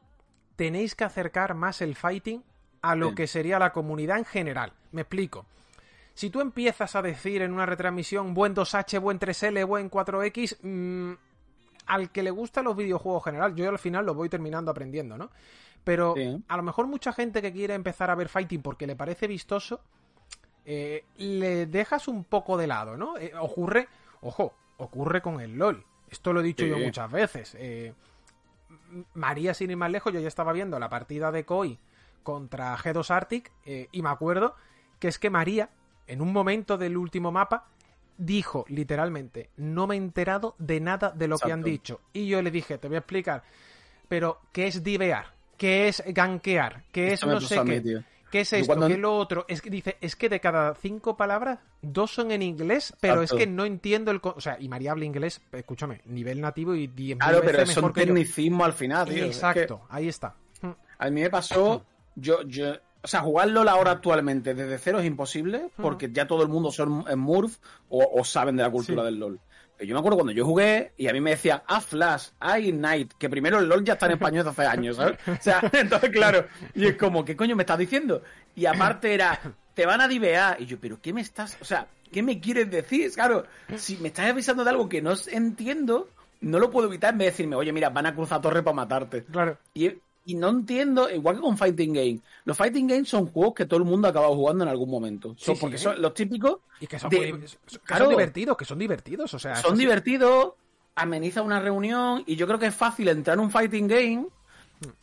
tenéis que acercar más el Fighting a lo que sería la comunidad en general. Me explico. Si tú empiezas a decir en una retransmisión buen 2H, buen 3L, buen 4X, mm, al que le gustan los videojuegos general, yo al final lo voy terminando aprendiendo, ¿no? Pero a lo mejor mucha gente que quiere empezar a ver fighting porque le parece vistoso, eh, le dejas un poco de lado, ¿no? Eh, ocurre, ojo, ocurre con el LOL. Esto lo he dicho yo muchas veces. Eh, María, sin ir más lejos, yo ya estaba viendo la partida de Koi contra G2 Arctic y me acuerdo que es que María en un momento del último mapa, dijo literalmente, no me he enterado de nada de lo que han dicho. Y yo le dije, te voy a explicar, pero ¿qué es divear? ¿Qué es gankear? ¿Qué es no sé qué? ¿Qué es esto? ¿Qué es lo otro? Es que dice, es que de cada cinco palabras, dos son en inglés, pero es que no entiendo el... O sea, y María habla inglés, escúchame, nivel nativo y diez Claro, pero son tecnicismo al final, tío. Exacto, ahí está. A mí me pasó, yo, yo, o sea, jugar LOL ahora actualmente desde cero es imposible porque ya todo el mundo son en Murph o, saben de la cultura del LOL. Pero yo me acuerdo cuando yo jugué y a mí me decía, ah, Flash, ah, Ignite, que primero el LOL ya está en español desde hace años, ¿sabes? O sea, entonces, claro, y es como, ¿qué coño me estás diciendo? Y aparte era, te van a divear. Y yo, ¿pero qué me estás, o sea, qué me quieres decir? Claro, si me estás avisando de algo que no entiendo, no lo puedo evitar en vez de decirme, oye, mira, van a cruzar torre para matarte. Claro. Y y no entiendo, igual que con Fighting Game. Los Fighting Games son juegos que todo el mundo ha acabado jugando en algún momento. Son, porque son los típicos. Y que son, divertidos, que son divertidos. O sea, son divertidos, ameniza una reunión. Y yo creo que es fácil entrar en un Fighting Game.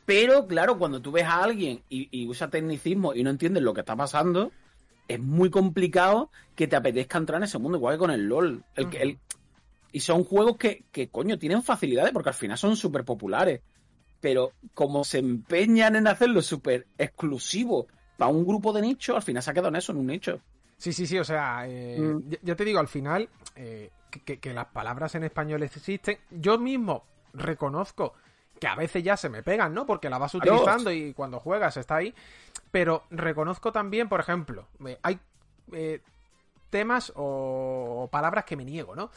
Pero claro, cuando tú ves a alguien y, usa tecnicismo y no entiendes lo que está pasando, es muy complicado que te apetezca entrar en ese mundo, igual que con el LOL. El, y son juegos que, que, coño, tienen facilidades porque al final son súper populares pero como se empeñan en hacerlo súper exclusivo para un grupo de nicho, al final se ha quedado en eso, en un nicho. Sí, sí, sí, o sea, eh, mm. ya, te digo, al final, eh, que, las palabras en español existen. Yo mismo reconozco que a veces ya se me pegan, ¿no? Porque la vas utilizando y cuando juegas está ahí. Pero reconozco también, por ejemplo, hay eh, temas o, palabras que me niego, ¿no?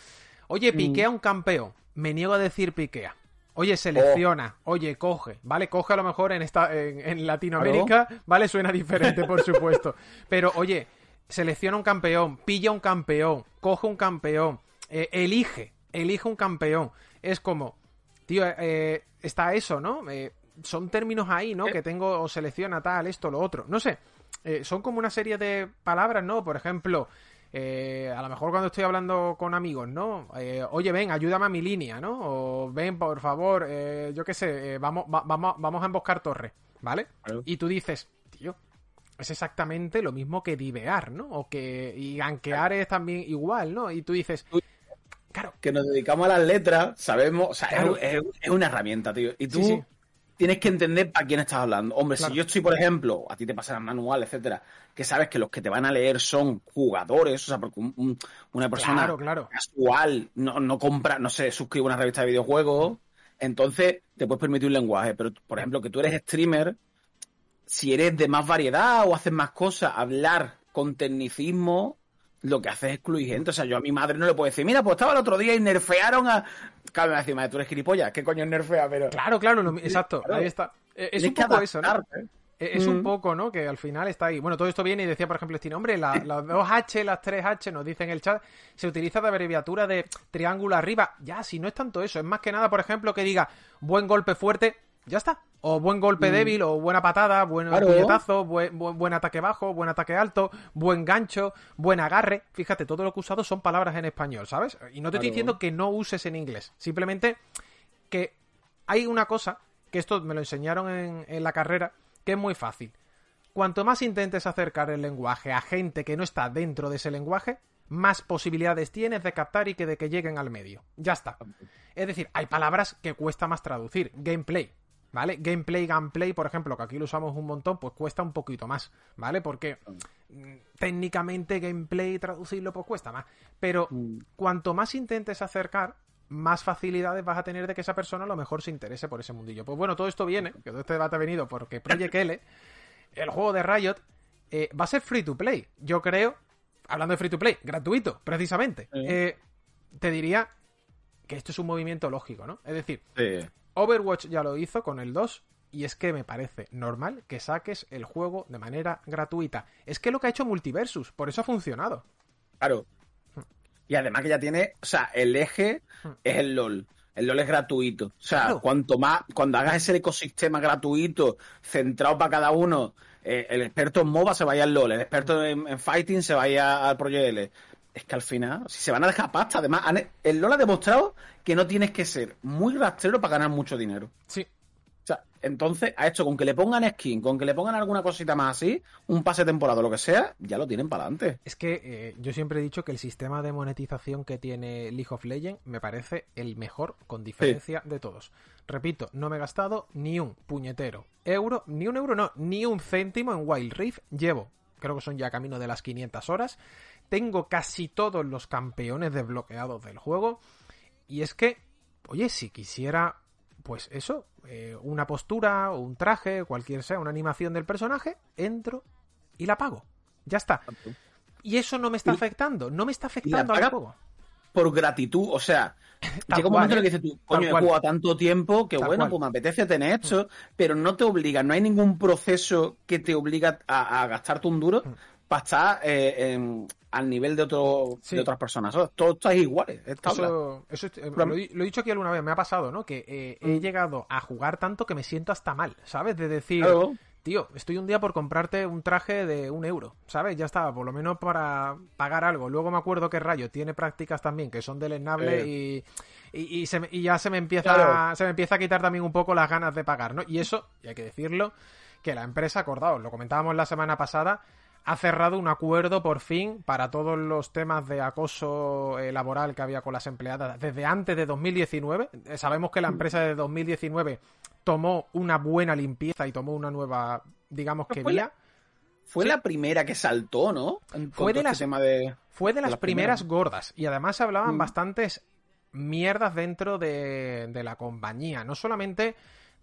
Oye, mm. piquea un campeón. Me niego a decir piquea. Oye, selecciona, oh. oye, coge, ¿vale? Coge a lo mejor en esta en, Latinoamérica, ¿vale? Suena diferente, por supuesto. Pero, oye, selecciona un campeón, pilla un campeón, coge un campeón, eh, elige, elige un campeón. Es como, tío, eh, está eso, ¿no? Eh, son términos ahí, ¿no? Que tengo, o selecciona tal, esto, lo otro. No sé, son como una serie de palabras, ¿no? Por ejemplo, eh, a lo mejor cuando estoy hablando con amigos, ¿no? Eh, Oye, ven, ayúdame a mi línea, ¿no? O ven, por favor, eh, yo qué sé, vamos, vamos, vamos a emboscar torres, ¿vale? Y tú dices, tío, es exactamente lo mismo que divear, ¿no? O que y ganquear es también igual, ¿no? Y tú dices, claro. Que nos dedicamos a las letras, sabemos, o sea, es, una herramienta, tío. Y tú tienes que entender para quién estás hablando. Hombre, si yo estoy, por ejemplo, a ti te pasan manual, etcétera, que sabes que los que te van a leer son jugadores, o sea, porque una persona casual no, no compra, no sé, suscribe una revista de videojuegos, entonces te puedes permitir un lenguaje. Pero, por ejemplo, que tú eres streamer, si eres de más variedad o haces más cosas, hablar con tecnicismo, lo que haces es excluir gente. O sea, yo a mi madre no le puedo decir, mira, pues estaba el otro día y nerfearon a. Claro, me decir, madre, tú eres gilipollas, ¿qué coño es nerfea? Pero. Claro, claro, lo- exacto, Claro. ahí está. Eh, Es Tienes un poco eso, ¿no? Eh, Es un poco, ¿no? Que al final está ahí. Bueno, todo esto viene y decía, por ejemplo, este hombre, la- las dos H, las tres H, nos dice en el chat, se utiliza de abreviatura de triángulo arriba. Ya, si no es tanto eso, es más que nada, por ejemplo, que diga buen golpe fuerte, ya está. O buen golpe débil, o buena patada, buen Claro. puñetazo, buen, buen- buen ataque bajo, buen ataque alto, buen gancho, buen agarre. Fíjate, todo lo que he usado son palabras en español, ¿sabes? Y no te estoy diciendo que no uses en inglés. Simplemente que hay una cosa, que esto me lo enseñaron en, en la carrera, que es muy fácil. Cuanto más intentes acercar el lenguaje a gente que no está dentro de ese lenguaje, más posibilidades tienes de captar y que de que lleguen al medio. Ya está. Es decir, hay palabras que cuesta más traducir. Gameplay, ¿vale? Gameplay, gameplay, por ejemplo, que aquí lo usamos un montón, pues cuesta un poquito más, ¿vale? Porque mm, técnicamente gameplay traducirlo pues cuesta más. Pero Mm. cuanto más intentes acercar, más facilidades vas a tener de que esa persona a lo mejor se interese por ese mundillo. Pues bueno, todo esto viene, que todo este debate ha venido porque Project L, el juego de Riot, eh, va a ser free to play. Yo creo, hablando de free to play, gratuito, precisamente. Eh, te diría que esto es un movimiento lógico, ¿no? Es decir, Sí. Overwatch ya lo hizo con el 2 y es que me parece normal que saques el juego de manera gratuita. Es que lo que ha hecho Multiversus, por eso ha funcionado. Claro. Y además que ya tiene, o sea, el eje es el LOL. El LOL es gratuito. O sea, Claro. cuanto más, cuando hagas ese ecosistema gratuito, centrado para cada uno, eh, el experto en MOBA se vaya al LOL, el experto en, en Fighting se vaya al Project L. Es que al final, si se van a dejar pasta, además, el LOL ha demostrado que no tienes que ser muy rastrero para ganar mucho dinero. Sí, O sea, entonces, a esto, con que le pongan skin, con que le pongan alguna cosita más así, un pase de temporada o lo que sea, ya lo tienen para adelante. Es que eh, yo siempre he dicho que el sistema de monetización que tiene League of Legends me parece el mejor con diferencia de todos. Repito, no me he gastado ni un puñetero euro, ni un euro no, ni un céntimo en Wild Rift. Llevo, creo que son ya camino de las 500 horas. Tengo casi todos los campeones desbloqueados del juego. Y es que, oye, si quisiera, pues eso, eh, una postura, o un traje, cualquier sea, una animación del personaje, entro y la pago. Ya está. Y eso no me está afectando, no me está afectando al juego. por gratitud, o sea, Tal llega un cual, momento en el que ¿eh? dices tú, Tal coño, he jugado tanto tiempo que Tal bueno, cual. pues me apetece tener esto, pero no te obliga, no hay ningún proceso que te obliga a, a gastarte un duro para estar eh, en- al nivel de, otro, Sí. de otras personas. Todos estáis iguales, es. Eso, eso es- eh, lo, he- lo he dicho aquí alguna vez, me ha pasado, ¿no? Que eh, he llegado a jugar tanto que me siento hasta mal, ¿sabes? De decir, Claro. tío, estoy un día por comprarte un traje de un euro, ¿sabes? Ya está, por lo menos para pagar algo. Luego me acuerdo que Rayo tiene prácticas también que son deleznables y, y, y se me- y ya se me empieza Claro. se me empieza a quitar también un poco las ganas de pagar, ¿no? Y eso, y hay que decirlo, que la empresa, acordaos, lo comentábamos la semana pasada, ha cerrado un acuerdo por fin para todos los temas de acoso eh, laboral que había con las empleadas desde antes de 2019. Eh, Sabemos que la empresa de 2019 tomó una buena limpieza y tomó una nueva, digamos que vía. Fue Sí. la primera que saltó, ¿no? En- Fue de todo las- este tema de... Fue de las, las primeras, primeras. gordas y además se hablaban Mm. bastantes mierdas dentro de, de la compañía, no solamente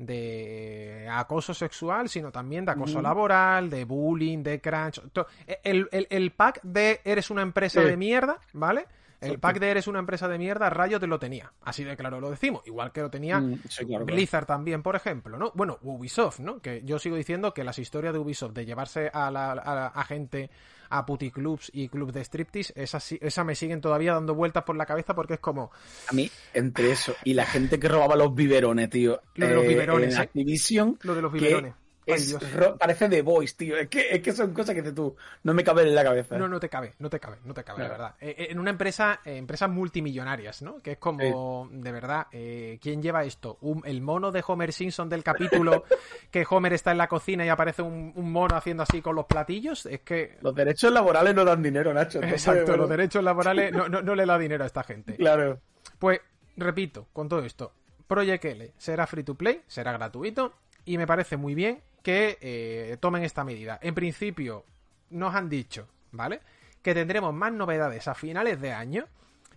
de acoso sexual, sino también de acoso laboral, de bullying, de crunch. to- El, el- el pack de eres una empresa Sí. de mierda, ¿vale? El pack de eres una empresa de mierda, Rayo te lo tenía. Así de claro lo decimos. Igual que lo tenía Mm, sí, claro, claro. Blizzard también, por ejemplo, ¿no? Bueno, Ubisoft, ¿no? Que yo sigo diciendo que las historias de Ubisoft de llevarse a la, a la- a gente a puticlubs y clubs de striptease, esa, esa me siguen todavía dando vueltas por la cabeza porque es como, A mí, entre eso y la gente que robaba los biberones, tío. Lo de los eh, biberones, en ¿eh? Activision. Lo de los biberones. Es parece The Voice, tío. Es que, es que son cosas que dices tú. No me caben en la cabeza. no, no te cabe, no te cabe, no te cabe, la verdad. Eh, eh, en una empresa, eh, empresas multimillonarias, ¿no? Que es como, de verdad, eh, ¿quién lleva esto? Un- el mono de Homer Simpson del capítulo que Homer está en la cocina y aparece un, un mono haciendo así con los platillos. Es que Los derechos laborales no dan dinero, Nacho. entonces, Exacto, bueno, los derechos laborales no, no, no le da dinero a esta gente. Claro. Pues, repito, con todo esto, Project L será free to play, será gratuito, y me parece muy bien que eh, tomen esta medida. En principio, nos han dicho, ¿vale? Que tendremos más novedades a finales de año,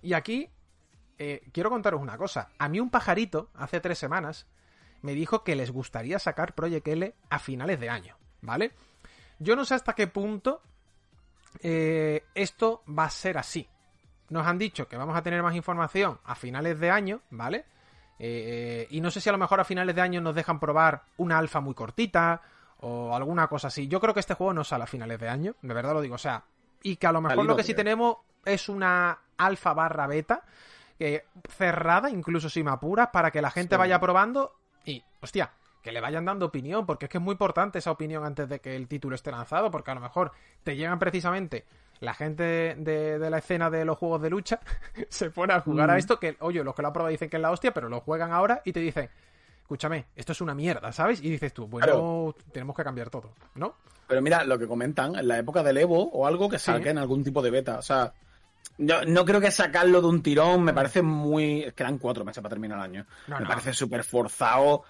y aquí eh, quiero contaros una cosa. A mí un pajarito, hace tres semanas, me dijo que les gustaría sacar Project L a finales de año. ¿vale? Yo no sé hasta qué punto eh, esto va a ser así. Nos han dicho que vamos a tener más información a finales de año, ¿vale? Eh, y no sé si a lo mejor a finales de año nos dejan probar una alfa muy cortita o alguna cosa así. Yo creo que este juego no sale a finales de año, de verdad lo digo. O sea, y que a lo mejor lo que sí tenemos es una alfa barra beta eh, cerrada, incluso si me apuras, para que la gente vaya probando y, hostia, que le vayan dando opinión, porque es que es muy importante esa opinión antes de que el título esté lanzado, porque a lo mejor te llegan precisamente la gente de, la escena de los juegos de lucha, se pone a jugar a mm. esto, que, oye, los que lo han probado dicen que es la hostia, pero lo juegan ahora y te dicen, escúchame, esto es una mierda, ¿sabes? Y dices tú, bueno, tenemos que cambiar todo, ¿no? Pero mira, lo que comentan, en la época del Evo o algo que saquen algún tipo de beta, o sea, no creo que sacarlo de un tirón me parece muy. Quedan cuatro meses para terminar el año. me parece súper forzado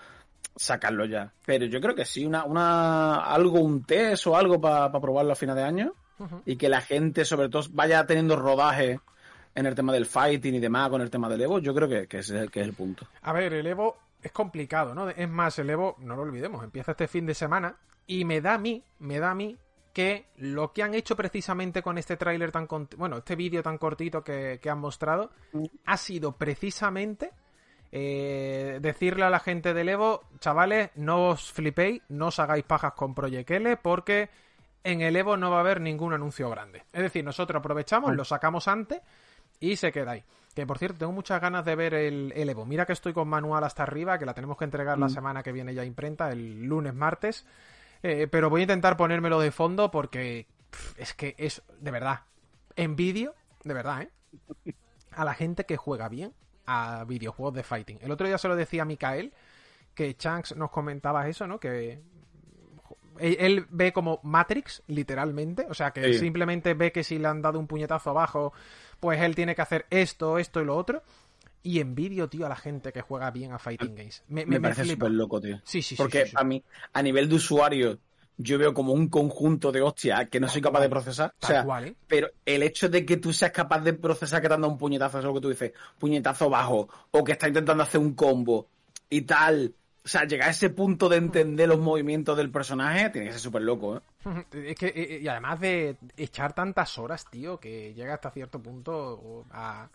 sacarlo ya. Pero yo creo que sí, una, una algo, un test o algo para probarlo a final de año. Y que la gente, sobre todo, vaya teniendo rodaje en el tema del fighting y demás con el tema del Evo. Yo creo que, que, es, que es el punto. A ver, el Evo es complicado, ¿no? Es más, el Evo, no lo olvidemos, empieza este fin de semana. Y me da a mí, me da a mí que lo que han hecho precisamente con este tráiler tan bueno, este vídeo tan cortito que, han mostrado, ha sido precisamente eh, decirle a la gente del Evo, chavales, no os flipéis, no os hagáis pajas con Project L porque en el Evo no va a haber ningún anuncio grande. Es decir, nosotros aprovechamos, lo sacamos antes y se queda ahí. Que por cierto, tengo muchas ganas de ver el, Evo. Mira que estoy con manual hasta arriba, que la tenemos que entregar la mm. semana que viene ya imprenta, el lunes, martes. Eh, pero voy a intentar ponérmelo de fondo porque es que es, de verdad, envidio, de verdad, ¿eh? A la gente que juega bien a videojuegos de fighting. El otro día se lo decía a Mikael, que Chanks nos comentaba eso, ¿no? Que él, ve como Matrix, literalmente. O sea, que simplemente ve que si le han dado un puñetazo abajo, pues él tiene que hacer esto, esto y lo otro. Y envidio, tío, a la gente que juega bien a Fighting Games. Me, parece súper loco, tío. Sí, sí, Porque sí, a mí, a nivel de usuario, yo veo como un conjunto de hostias que no soy capaz de procesar. o sea, ¿eh? pero el hecho de que tú seas capaz de procesar que te han dado un puñetazo, es lo que tú dices, puñetazo bajo, o que está intentando hacer un combo y tal. O sea, llegar a ese punto de entender los movimientos del personaje tiene que ser súper loco, ¿eh? Es que, eh, y además de echar tantas horas, tío, que llega hasta cierto punto a,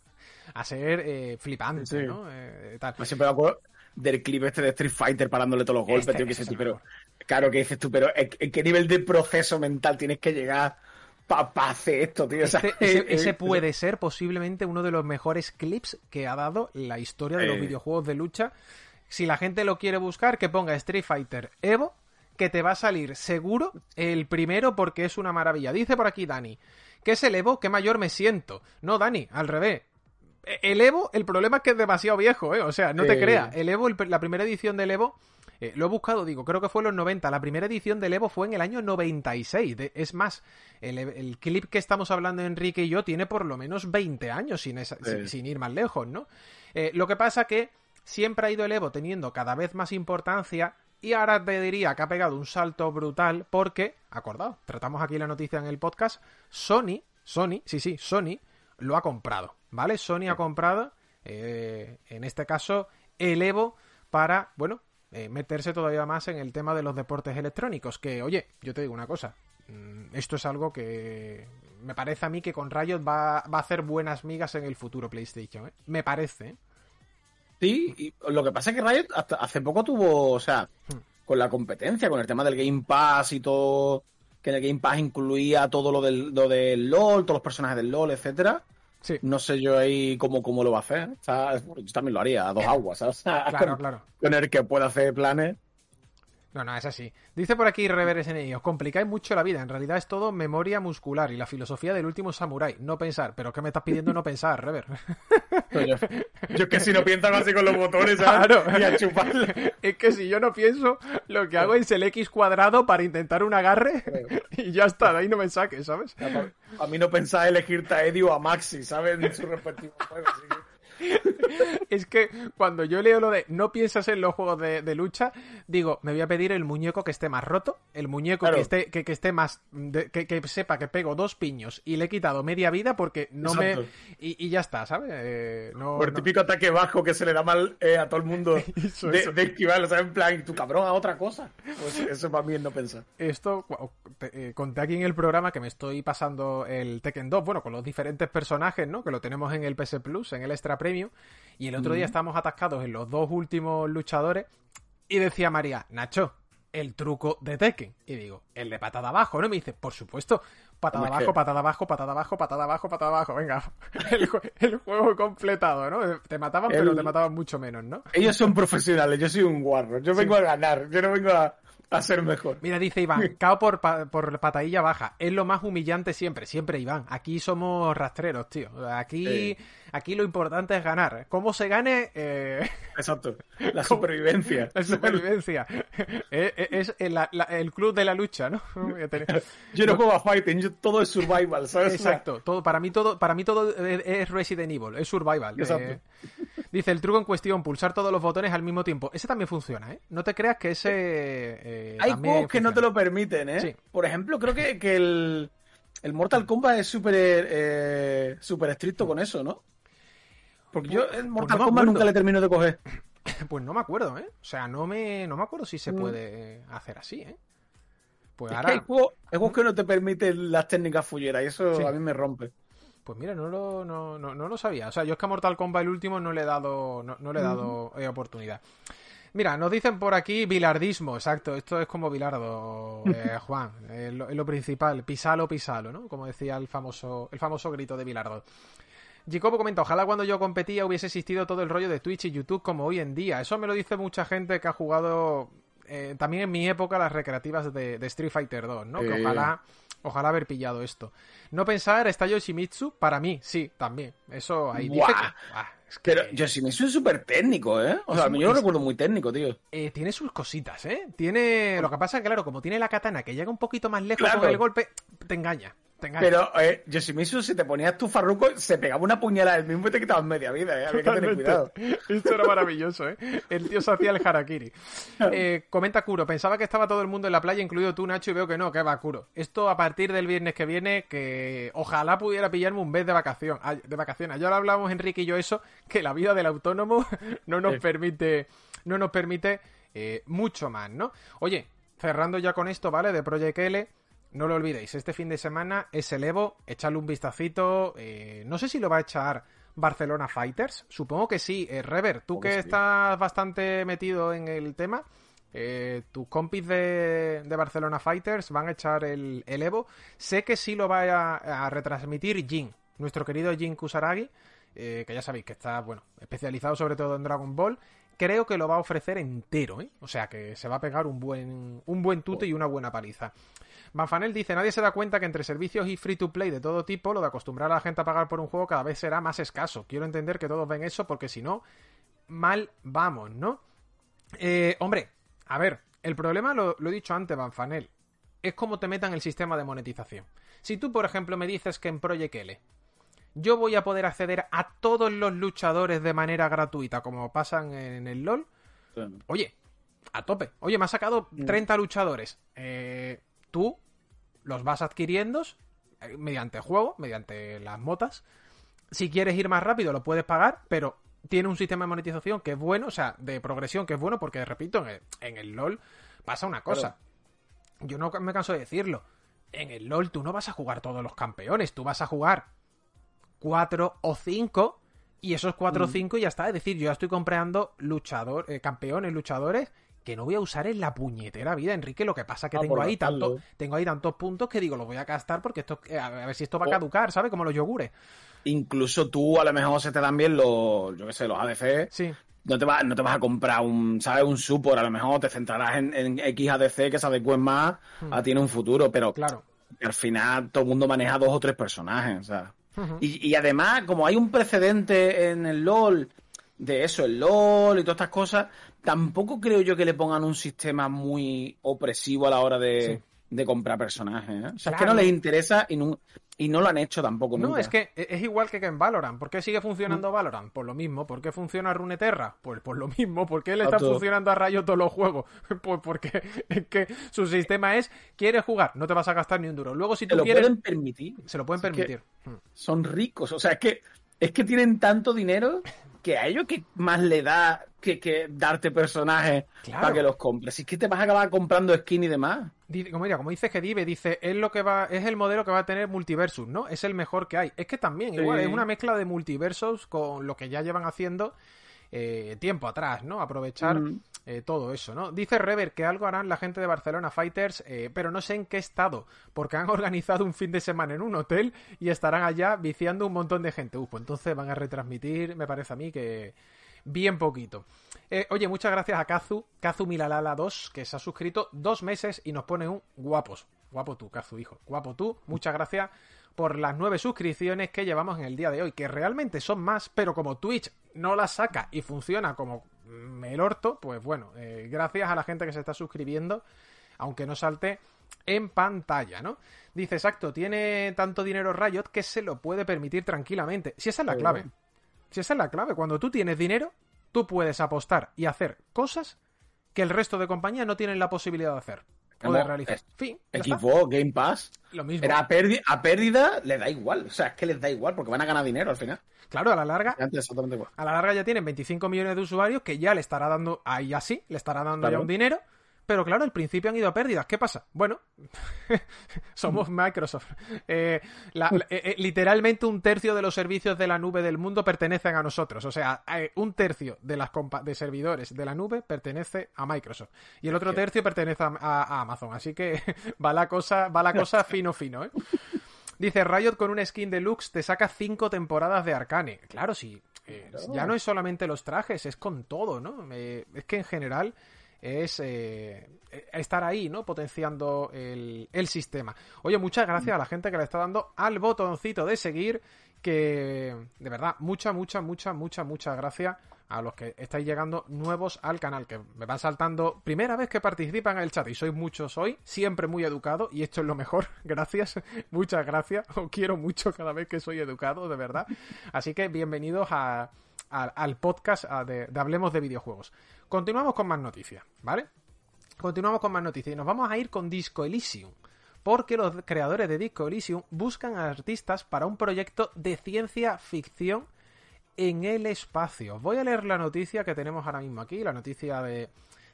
a ser eh, flipante, ¿no? Eh, tal. Me siempre me acuerdo del clip este de Street Fighter parándole todos los golpes, este tío, que dices tú, pero... Claro, que dices tú, pero ¿en qué nivel de proceso mental tienes que llegar para hacer esto, tío? Este, ese, puede ser posiblemente uno de los mejores clips que ha dado la historia de los videojuegos de lucha. Si la gente lo quiere buscar, que ponga Street Fighter Evo, que te va a salir seguro el primero porque es una maravilla. Dice por aquí Dani, ¿qué es el Evo? ¿Qué mayor me siento? No, Dani, al revés. El Evo, el problema es que es demasiado viejo, ¿eh? O sea, no te creas. El Evo, la primera edición del Evo, eh, lo he buscado, digo, creo que fue en los 90. La primera edición del Evo fue en el año 96. es más, el, clip que estamos hablando Enrique y yo tiene por lo menos 20 años sin, sin, ir más lejos, ¿no? Eh, lo que pasa que siempre ha ido el Evo teniendo cada vez más importancia y ahora te diría que ha pegado un salto brutal porque, acordado, tratamos aquí la noticia en el podcast, Sony, Sony, sí, sí, Sony lo ha comprado. ¿vale? Sony ha comprado, eh, en este caso, el Evo para, bueno, eh, meterse todavía más en el tema de los deportes electrónicos. Que, oye, yo te digo una cosa, mm, esto es algo que me parece a mí que con Riot va, va a hacer buenas migas en el futuro PlayStation, ¿eh? Me parece, Sí, y lo que pasa es que Riot hasta hace poco tuvo, o sea, con la competencia, con el tema del Game Pass y todo, que en el Game Pass incluía todo lo del, lo del LOL, todos los personajes del LOL, etcétera no sé yo ahí cómo, cómo lo va a hacer. yo también lo haría a dos aguas, claro, claro. Tener que pueda hacer planes. No, no, es así. Dice por aquí Rever SNI, os complicáis mucho la vida. En realidad es todo memoria muscular y la filosofía del último samurái. No pensar. ¿Pero qué me estás pidiendo no pensar, Rever? yo, es que si no piensas así con los botones, Claro. Es que si yo no pienso, lo que hago es el X cuadrado para intentar un agarre y ya está. De ahí no me saques, ¿sabes? A mí no pensaba elegirte a Eddie o a Maxi, ¿sabes? En su respectivo juego. es que cuando yo leo lo de no piensas en los juegos de, lucha, digo, me voy a pedir el muñeco que esté más roto, el muñeco que esté que, esté más que, sepa que pego dos piños y le he quitado media vida porque no me y, ya está, ¿sabes? Eh, Por el típico ataque bajo que se le da mal eh, a todo el mundo de, de, esquivarlo, ¿sabes? En plan, tu cabrón a otra cosa. Pues eso para mí es no pensar. Esto eh, conté aquí en el programa que me estoy pasando el Tekken 2, bueno, con los diferentes personajes, ¿no? Que lo tenemos en el PS Plus, en el Extra Y el otro día estábamos atascados en los dos últimos luchadores. Y decía María, Nacho, el truco de Tekken. Y digo, el de patada abajo, ¿no? Y me dice, por supuesto, patada abajo, patada abajo, patada abajo, patada abajo, patada abajo. Venga, el, juego completado, ¿no? Te mataban, pero te mataban mucho menos, ¿no? Ellos son profesionales, yo soy un guarro. Yo vengo a ganar, yo no vengo a, a ser mejor. Mira, dice Iván, cao por, por patadilla baja. Es lo más humillante siempre, siempre, Iván. Aquí somos rastreros, tío. Aquí, aquí lo importante es ganar. ¿Cómo se gane? Eh... Exacto. La supervivencia. La supervivencia. Eh, eh, es, el, club de la lucha, ¿no? yo no juego a fighting, yo todo es survival, ¿sabes? Exacto. Todo, para mí todo, para mí todo es Resident Evil, es survival. Exacto. Eh, dice el truco en cuestión, pulsar todos los botones al mismo tiempo. Ese también funciona, ¿eh? No te creas que ese. Hay juegos que no te lo permiten, ¿eh? Por ejemplo, creo que, que el, el Mortal Kombat es súper eh, super estricto con eso, ¿no? Porque yo el Mortal Kombat nunca le termino de coger. Pues no me acuerdo, ¿eh? O sea, no me, no me acuerdo si se mm. puede hacer así, ¿eh? Pues ahora... hay, juegos, que no te permiten las técnicas fulleras y eso a mí me rompe. Pues mira, no lo, no, no, lo sabía. O sea, yo es que a Mortal Kombat el último no le he dado, no, le he dado eh, oportunidad. Mira, nos dicen por aquí bilardismo, exacto. Esto es como bilardo, eh, Juan. Es lo, principal, pisalo, pisalo, ¿no? Como decía el famoso, el famoso grito de bilardo. Jacobo comenta, ojalá cuando yo competía hubiese existido todo el rollo de Twitch y YouTube como hoy en día. Eso me lo dice mucha gente que ha jugado eh, también en mi época las recreativas de, Street Fighter 2, ¿no? Que ojalá, ojalá haber pillado esto. No pensar, está Yoshimitsu, para mí, sí, también. Eso ahí dice Pero Yoshimitsu es súper técnico, ¿eh? O sea, yo lo recuerdo muy técnico, tío. Eh, tiene sus cositas, ¿eh? Tiene... Lo que pasa es que, claro, como tiene la katana que llega un poquito más lejos con el golpe, te engaña. Pero eh, Yoshimitsu, si te ponías tu farruco, se pegaba una puñalada el mismo y te quitabas media vida, ¿eh? Había que tener cuidado. Esto era maravilloso, ¿eh? El tío se hacía el harakiri. Eh, comenta Kuro, pensaba que estaba todo el mundo en la playa, incluido tú, Nacho, y veo que no, que va, Kuro. Esto a partir del viernes que viene, que ojalá pudiera pillarme un mes de vacación, de vacaciones. Ya lo hablamos, Enrique y yo, eso, que la vida del autónomo no nos permite, no nos permite eh, mucho más, ¿no? Oye, cerrando ya con esto, ¿vale? De Project L no lo olvidéis, este fin de semana es el Evo, echadle un vistacito. Eh, no sé si lo va a echar Barcelona Fighters, supongo que sí. Eh, Rever, tú que estás bastante metido en el tema, eh, tus compis de, Barcelona Fighters van a echar el, Evo. Sé que sí lo va a, retransmitir Jin, nuestro querido Jin Kusaragi, que ya sabéis que está, bueno, especializado sobre todo en Dragon Ball. Creo que lo va a ofrecer entero, ¿eh? O sea que se va a pegar un buen, un buen tute y una buena paliza. Manfanel dice, nadie se da cuenta que entre servicios y free to play de todo tipo, lo de acostumbrar a la gente a pagar por un juego cada vez será más escaso. Quiero entender que todos ven eso porque si no, mal vamos, ¿no? Eh, hombre, a ver, el problema, lo, he dicho antes, Manfanel, es cómo te metan el sistema de monetización. Si tú, por ejemplo, me dices que en Project L yo voy a poder acceder a todos los luchadores de manera gratuita, como pasan en el LOL, oye, a tope. Oye, me ha sacado 30 mm. luchadores. Eh, tú los vas adquiriendo eh, mediante juego, mediante las motas. Si quieres ir más rápido, lo puedes pagar, pero tiene un sistema de monetización que es bueno, o sea, de progresión que es bueno, porque repito, en el, LOL pasa una cosa. Yo no me canso de decirlo. En el LOL tú no vas a jugar todos los campeones, tú vas a jugar cuatro o cinco y esos cuatro o mm. cinco ya está. Es decir, yo ya estoy comprando luchador, eh, campeones, luchadores que no voy a usar en la puñetera vida, Enrique. Lo que pasa es que tengo ahí tanto, tengo ahí tantos puntos que digo, los voy a gastar porque esto, eh, a ver si esto va a caducar, ¿sabes? Como los yogures. Incluso tú a lo mejor se te dan bien los, yo qué sé, los ADC. Sí. No te, no te vas a comprar un, ¿sabes? Un support, a lo mejor te centrarás en, en X ADC que se adecuen más hmm. a ti en un futuro, pero claro. al final todo el mundo maneja dos o tres personajes, y además, como hay un precedente en el LOL de eso, el LOL y todas estas cosas, tampoco creo yo que le pongan un sistema muy opresivo a la hora de, comprar personajes. ¿eh? O sea, es que no les interesa y Y no lo han hecho tampoco No, nunca. es que e, es igual que en Valorant. ¿Por qué sigue funcionando Valorant? Por lo mismo. ¿Por qué funciona Runeterra? Pues por lo mismo. ¿Por qué le están funcionando a Rayo todos los juegos? Pues porque es que su sistema es, ¿quieres jugar? No te vas a gastar ni un duro. Luego si Se tú lo quieres, pueden permitir. se lo pueden Es permitir. Hmm. son ricos. O sea, es que, es que tienen tanto dinero que a ellos que más le da que, que darte personajes Claro. para que los compres. Si es que te vas a acabar comprando skin y demás. Como, mira, como dice Gedive, dice, es lo que va, es el modelo que va a tener Multiversus, ¿no? Es el mejor que hay. Es que también, Sí. igual, es una mezcla de multiversos con lo que ya llevan haciendo eh, tiempo atrás, ¿no? Aprovechar Mm. eh, todo eso, ¿no? Dice Rever que algo harán la gente de Barcelona Fighters, eh, pero no sé en qué estado, porque han organizado un fin de semana en un hotel y estarán allá viciando un montón de gente. Uf, pues entonces van a retransmitir, me parece a mí que bien poquito. Eh, oye, muchas gracias a Kazu, Kazu Milalala 2, que se ha suscrito dos meses y nos pone un guapos. Guapo tú, Kazu, hijo. Guapo tú. Muchas gracias por las nueve suscripciones que llevamos en el día de hoy, que realmente son más, pero como Twitch no las saca y funciona como el orto, pues bueno, eh, gracias a la gente que se está suscribiendo, aunque no salte en pantalla, ¿no? Dice, exacto, tiene tanto dinero Riot que se lo puede permitir tranquilamente. Si esa es la clave. Si esa es la clave, cuando tú tienes dinero, tú puedes apostar y hacer cosas que el resto de compañías no tienen la posibilidad de hacer Como realizar. es- Fin. Equipo, Game Pass. Lo mismo. Pero a, pérdida, a pérdida le da igual. O sea, es que les da igual porque van a ganar dinero al final. Claro, a la larga, Antes exactamente igual. a la larga ya tienen 25 millones de usuarios que ya le estará dando, ahí así, le estará dando Claro. ya un dinero. Pero claro, al principio han ido a pérdidas. ¿Qué pasa? Bueno, somos Microsoft. Eh, la- eh, eh, literalmente un tercio de los servicios de la nube del mundo pertenecen a nosotros. O sea, eh, un tercio de las de servidores de la nube pertenece a Microsoft. Y el otro tercio pertenece a, a- a Amazon. Así que va la cosa, va la cosa fino fino, ¿eh? Dice Riot con una skin deluxe te saca cinco temporadas de Arcane. Claro, sí. eh, ya no es solamente los trajes, es con todo, ¿no? Eh, es que en general es eh, estar ahí, ¿no? Potenciando el, el sistema. Oye, muchas gracias a la gente que le está dando al botoncito de seguir. Que de verdad, mucha, mucha, mucha, mucha, muchas gracias a los que estáis llegando nuevos al canal, que me van saltando primera vez que participan en el chat y sois muchos hoy, siempre muy educado y esto es lo mejor, gracias, muchas gracias, os quiero mucho cada vez que soy educado, de verdad. Así que bienvenidos a, al podcast de Hablemos de Videojuegos. Continuamos con más noticias, ¿vale? Continuamos con más noticias y nos vamos a ir con Disco Elysium. Porque los creadores de Disco Elysium buscan a artistas para un proyecto de ciencia ficción en el espacio. Voy a leer la noticia que tenemos ahora mismo aquí, la noticia de,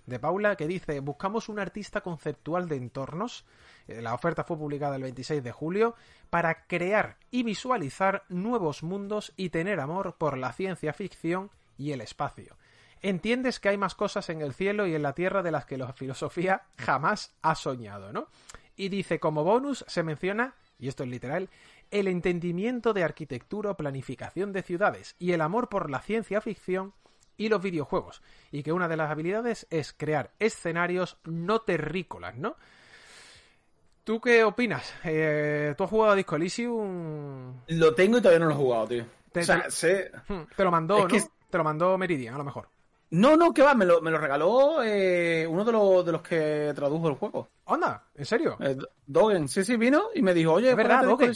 de Paula, que dice, buscamos un artista conceptual de entornos. Eh, La oferta fue publicada el 26 de julio para crear y visualizar nuevos mundos y tener amor por la ciencia ficción y el espacio. Entiendes que hay más cosas en el cielo y en la tierra de las que la filosofía jamás ha soñado, ¿no? Y dice, como bonus se menciona, y esto es literal, el entendimiento de arquitectura o planificación de ciudades y el amor por la ciencia ficción y los videojuegos. Y que una de las habilidades es crear escenarios no terrícolas, ¿no? ¿Tú qué opinas? Eh, ¿Tú has jugado a Disco Elysium? Lo tengo y todavía no lo he jugado, tío. Te- o sea, te- sé... Hmm, Te lo mandó, Es ¿no? que- Te lo mandó Meridian, a lo mejor. No, no, que va, me lo, me lo regaló eh, uno de los, de los que tradujo el juego. Onda, ¿en serio? Eh, Dogen, sí, sí, vino y me dijo, oye, Es verdad, Dogen.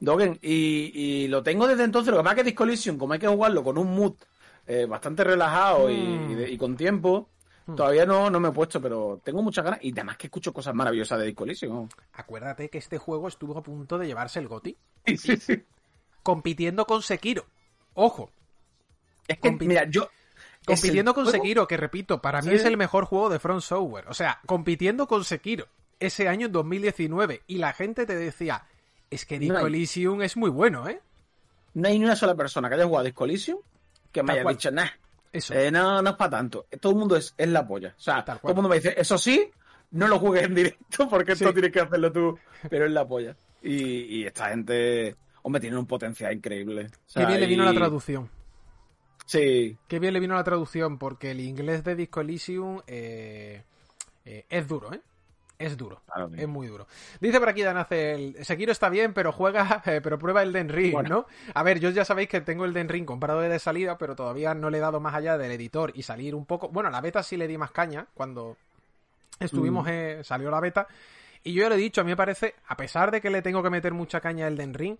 Dogen, y, y lo tengo desde entonces. Lo que pasa es que Disco Elysium, como hay que jugarlo con un mood eh, bastante relajado y, Mm. y de- y con tiempo, Mm. todavía no, no me he puesto, pero tengo muchas ganas. Y además que escucho cosas maravillosas de Disco Elysium. Acuérdate que este juego estuvo a punto de llevarse el GOTI Sí, sí, sí. compitiendo con Sekiro. Ojo, Es que, mira, yo... compitiendo con juego- Sekiro, que repito, para mí Sí. es el mejor juego de Front Software. O sea, compitiendo con Sekiro ese año en 2019 y la gente te decía, es que Disco No Elysium es muy bueno, ¿eh? No hay ni una sola persona que haya jugado a Disco Elysium que me Tal haya cual. dicho, nah, Eso. eh, no, no es para tanto. Todo el mundo es, es la polla. O sea, Tal todo el mundo me dice, eso sí, no lo juegues en directo porque esto tienes que hacerlo tú, pero es la polla. Y, y esta gente, hombre, tiene un potencial increíble. O Qué bien le vino la traducción. Sí, Qué bien le vino la traducción, porque el inglés de Disco Elysium eh, eh, es duro, ¿eh? Es duro. Claro. Es muy duro. Dice por aquí Danacel, Sekiro está bien, pero juega, eh, pero prueba el Den Ring, Bueno. ¿no? A ver, yo ya sabéis que tengo el Den Ring comprado de salida, pero todavía no le he dado más allá del editor y salir un poco. Bueno, a la beta sí le di más caña cuando estuvimos, Mm. eh, salió la beta. Y yo ya lo he dicho, a mí me parece, a pesar de que le tengo que meter mucha caña a Elden Ring,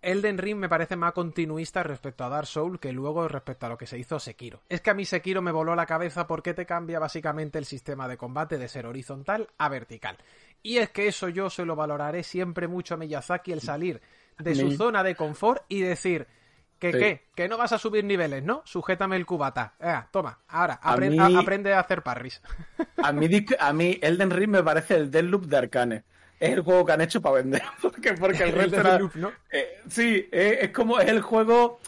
Elden Ring me parece más continuista respecto a Dark Souls que luego respecto a lo que se hizo Sekiro. Es que a mí Sekiro me voló la cabeza porque te cambia básicamente el sistema de combate de ser horizontal a vertical. Y es que eso yo se lo valoraré siempre mucho a Miyazaki el salir de su zona de confort y decir que qué, que no vas a subir niveles, ¿no? Sujétame el cubata. Eh, toma, ahora, aprende a hacer parries. A mí, a mí Elden Ring me parece el Deathloop de Arcane es el juego que han hecho para vender. Porque, porque el resto ¿no? Eh, sí, eh, es como es el juego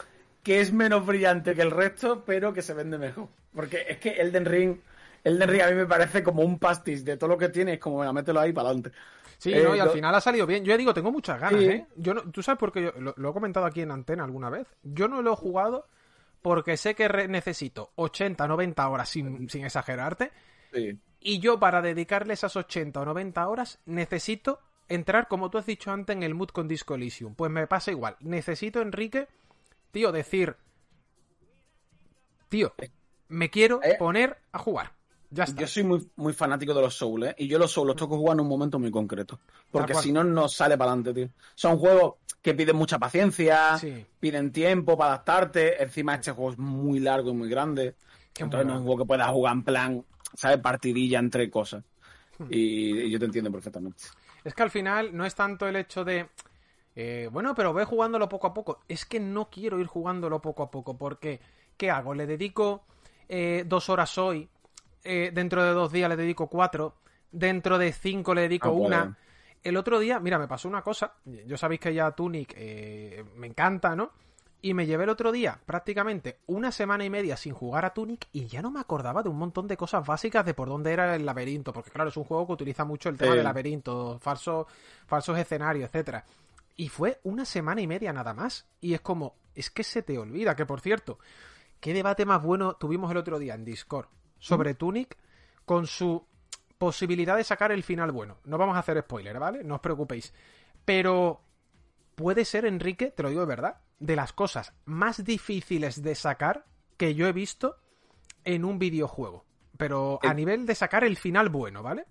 que es menos brillante que el resto, pero que se vende mejor. Porque es que Elden Ring, Elden Ring a mí me parece como un pastis de todo lo que tiene, es como, venga, mételo ahí para adelante. Sí, no, y eh, al final ha salido bien. Yo digo, tengo muchas ganas, ¿eh? Yo no, Tú sabes por qué yo lo, he comentado aquí en antena alguna vez. Yo no lo he jugado porque sé que necesito 80, 90 horas sin, sin exagerarte. Sí. Y yo para dedicarle esas 80 o 90 horas necesito entrar, como tú has dicho antes, en el mood con Disco Elysium. Pues me pasa igual. Necesito, Enrique, tío, decir, tío, me quiero eh. poner a jugar. Ya está. Yo soy muy, muy fanático de los Souls, ¿eh? Y yo los Souls los que jugar en un momento muy concreto. Porque si no, no sale para adelante, tío. Son juegos que piden mucha paciencia, piden tiempo para adaptarte. Encima, este juego es muy largo y muy grande. Entonces, no es un juego que puedas jugar en plan ¿sabes? Partidilla entre cosas. Hmm. Y, yo te entiendo perfectamente. Es que al final no es tanto el hecho de. Eh, bueno, pero ve jugándolo poco a poco. Es que no quiero ir jugándolo poco a poco. Porque, ¿qué hago? Le dedico eh, dos horas hoy. Eh, dentro de dos días le dedico cuatro. Dentro de cinco le dedico ah, una. El otro día, mira, me pasó una cosa. Yo sabéis que ya Tunic me encanta, ¿no? Y me llevé el otro día prácticamente una semana y media sin jugar a Tunic y ya no me acordaba de un montón de cosas básicas de por dónde era el laberinto. Porque claro, es un juego que utiliza mucho el tema del laberinto, falsos, falsos escenarios, etcétera. Y fue una semana y media nada más. Y es como, es que se te olvida, que por cierto, qué debate más bueno tuvimos el otro día en Discord sobre Tunic con su posibilidad de sacar el final bueno. No vamos a hacer spoiler, ¿vale? No os preocupéis. Pero puede ser, Enrique, te lo digo de verdad, de las cosas más difíciles de sacar que yo he visto en un videojuego. Pero a nivel de sacar el final bueno, ¿vale?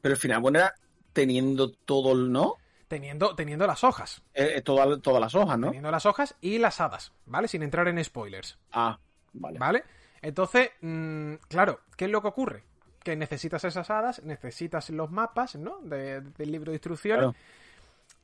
Pero el final bueno era teniendo todo el, ¿no? Teniendo, teniendo las hojas. Eh, eh, todas las hojas, ¿no? Teniendo las hojas y las hadas, ¿vale? Sin entrar en spoilers. Ah, vale. ¿Vale? Entonces, mm, claro, ¿qué es lo que ocurre? Que necesitas esas hadas, necesitas los mapas, ¿no? del libro de instrucciones.